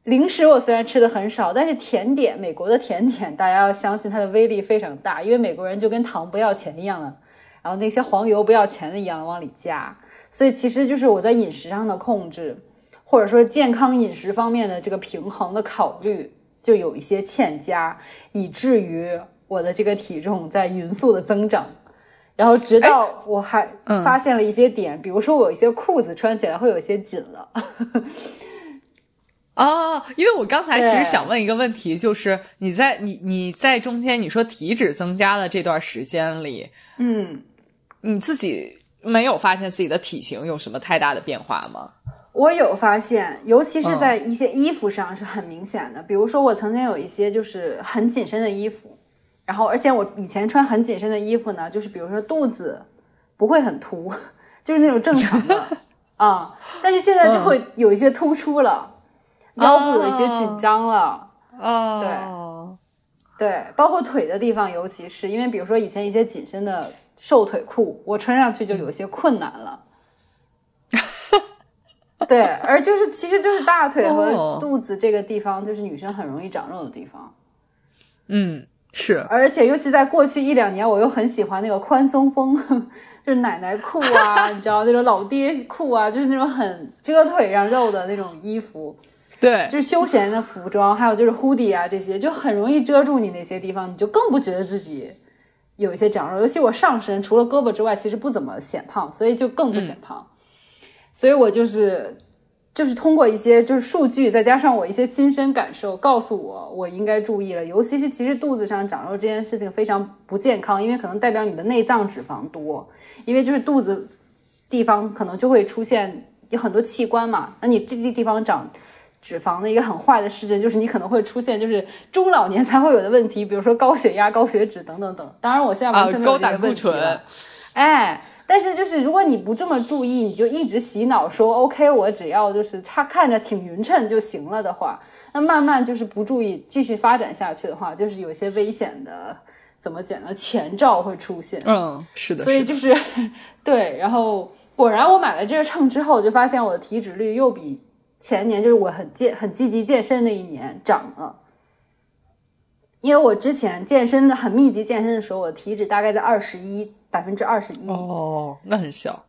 零食我虽然吃的很少，但是甜点，美国的甜点，大家要相信它的威力非常大，因为美国人就跟糖不要钱一样的，然后那些黄油不要钱的一样往里加。所以其实就是我在饮食上的控制，或者说健康饮食方面的这个平衡的考虑。就有一些欠佳，以至于我的这个体重在匀速的增长，然后直到我还发现了一些点，比如说我有一些裤子穿起来会有些紧了。哦，因为我刚才其实想问一个问题，就是你在你你在中间你说体脂增加的这段时间里，嗯，你自己没有发现自己的体型有什么太大的变化吗？我有发现，尤其是在一些衣服上是很明显的。比如说，我曾经有一些就是很紧身的衣服，然后而且我以前穿很紧身的衣服呢，就是比如说肚子不会很凸，就是那种正常的 啊。但是现在就会有一些突出了，腰部有一些紧张了。哦，对对，包括腿的地方，尤其是因为比如说以前一些紧身的瘦腿裤，我穿上去就有些困难了。对，而就是其实就是大腿和肚子这个地方，就是女生很容易长肉的地方。嗯，是。而且尤其在过去一两年，我又很喜欢那个宽松风，就是奶奶裤啊，你知道那种老爹裤啊，就是那种很遮腿上肉的那种衣服。对，就是休闲的服装，还有就是 hoodie 啊这些，就很容易遮住你那些地方，你就更不觉得自己有一些长肉。尤其我上身除了胳膊之外，其实不怎么显胖，所以就更不显胖。所以我就是，就是通过一些就是数据，再加上我一些亲身感受，告诉我我应该注意了。尤其是其实肚子上长肉这件事情非常不健康，因为可能代表你的内脏脂肪多，因为就是肚子地方可能就会出现有很多器官嘛。那你这地地方长脂肪的一个很坏的事情，就是你可能会出现就是中老年才会有的问题，比如说高血压、高血脂等等等。当然我现在完全没有这个问题了，哎。但是就是如果你不这么注意，你就一直洗脑说 OK，我只要就是它看着挺匀称就行了的话，那慢慢就是不注意继续发展下去的话，就是有些危险的，怎么讲呢？前兆会出现。嗯，是的。所以就是对，然后果然，我买了这个秤之后，就发现我的体脂率又比前年，就是我很健、很积极健身那一年涨了。因为我之前健身的很密集健身的时候，我的体脂大概在二十一百分之二十一。哦，那很小。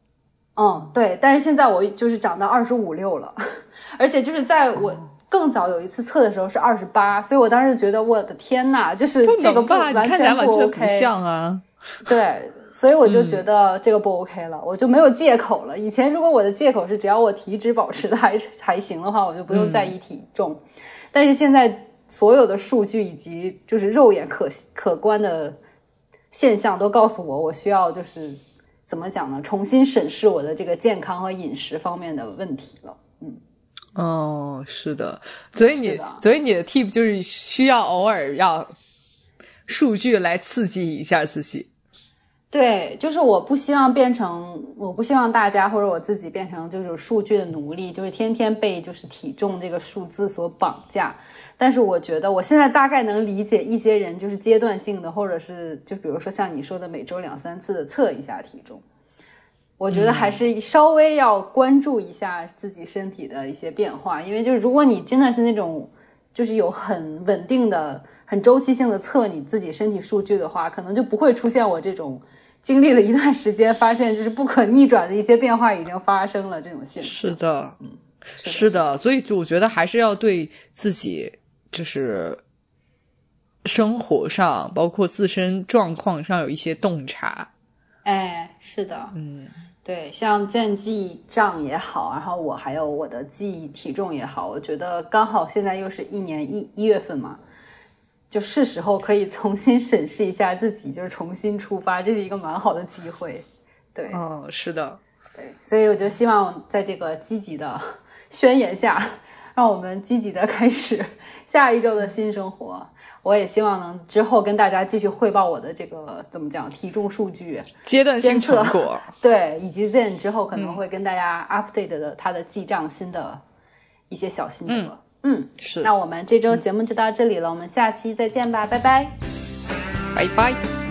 嗯，对。但是现在我就是涨到二十五六了，而且就是在我更早有一次测的时候是二十八，所以我当时觉得我的天呐，就是这个不完全不 OK 像啊。对。所以我就觉得这个不 OK 了，我就没有借口了。以前如果我的借口是只要我体脂保持的还还行的话，我就不用在意体重。但是现在所有的数据以及就是肉眼可可观的现象都告诉我，我需要就是怎么讲呢？重新审视我的这个健康和饮食方面的问题了。嗯，哦，是的，所以你所以你的 tip 就是需要偶尔要数据来刺激一下自己。对，就是我不希望变成，我不希望大家或者我自己变成就是数据的奴隶，就是天天被就是体重这个数字所绑架。但是我觉得我现在大概能理解一些人就是阶段性的，或者是就比如说像你说的每周两三次的测一下体重。我觉得还是稍微要关注一下自己身体的一些变化，因为就是如果你真的是那种就是有很稳定的、很周期性的测你自己身体数据的话，可能就不会出现我这种。经历了一段时间，发现就是不可逆转的一些变化已经发生了，这种现象是的，嗯，是的，所以就我觉得还是要对自己就是生活上，包括自身状况上有一些洞察。哎，是的，嗯，对，像健记账也好，然后我还有我的记忆体重也好，我觉得刚好现在又是一年一一月份嘛。就是时候可以重新审视一下自己，就是重新出发，这是一个蛮好的机会。对，嗯，是的，对，所以我就希望在这个积极的宣言下，让我们积极的开始下一周的新生活。我也希望能之后跟大家继续汇报我的这个怎么讲体重数据阶段性成果，对，以及 Zen 之后可能会跟大家 update 的他的记账新的一些小心得。嗯，是。那我们这周节目就到这里了，我们下期再见吧，拜拜，拜拜。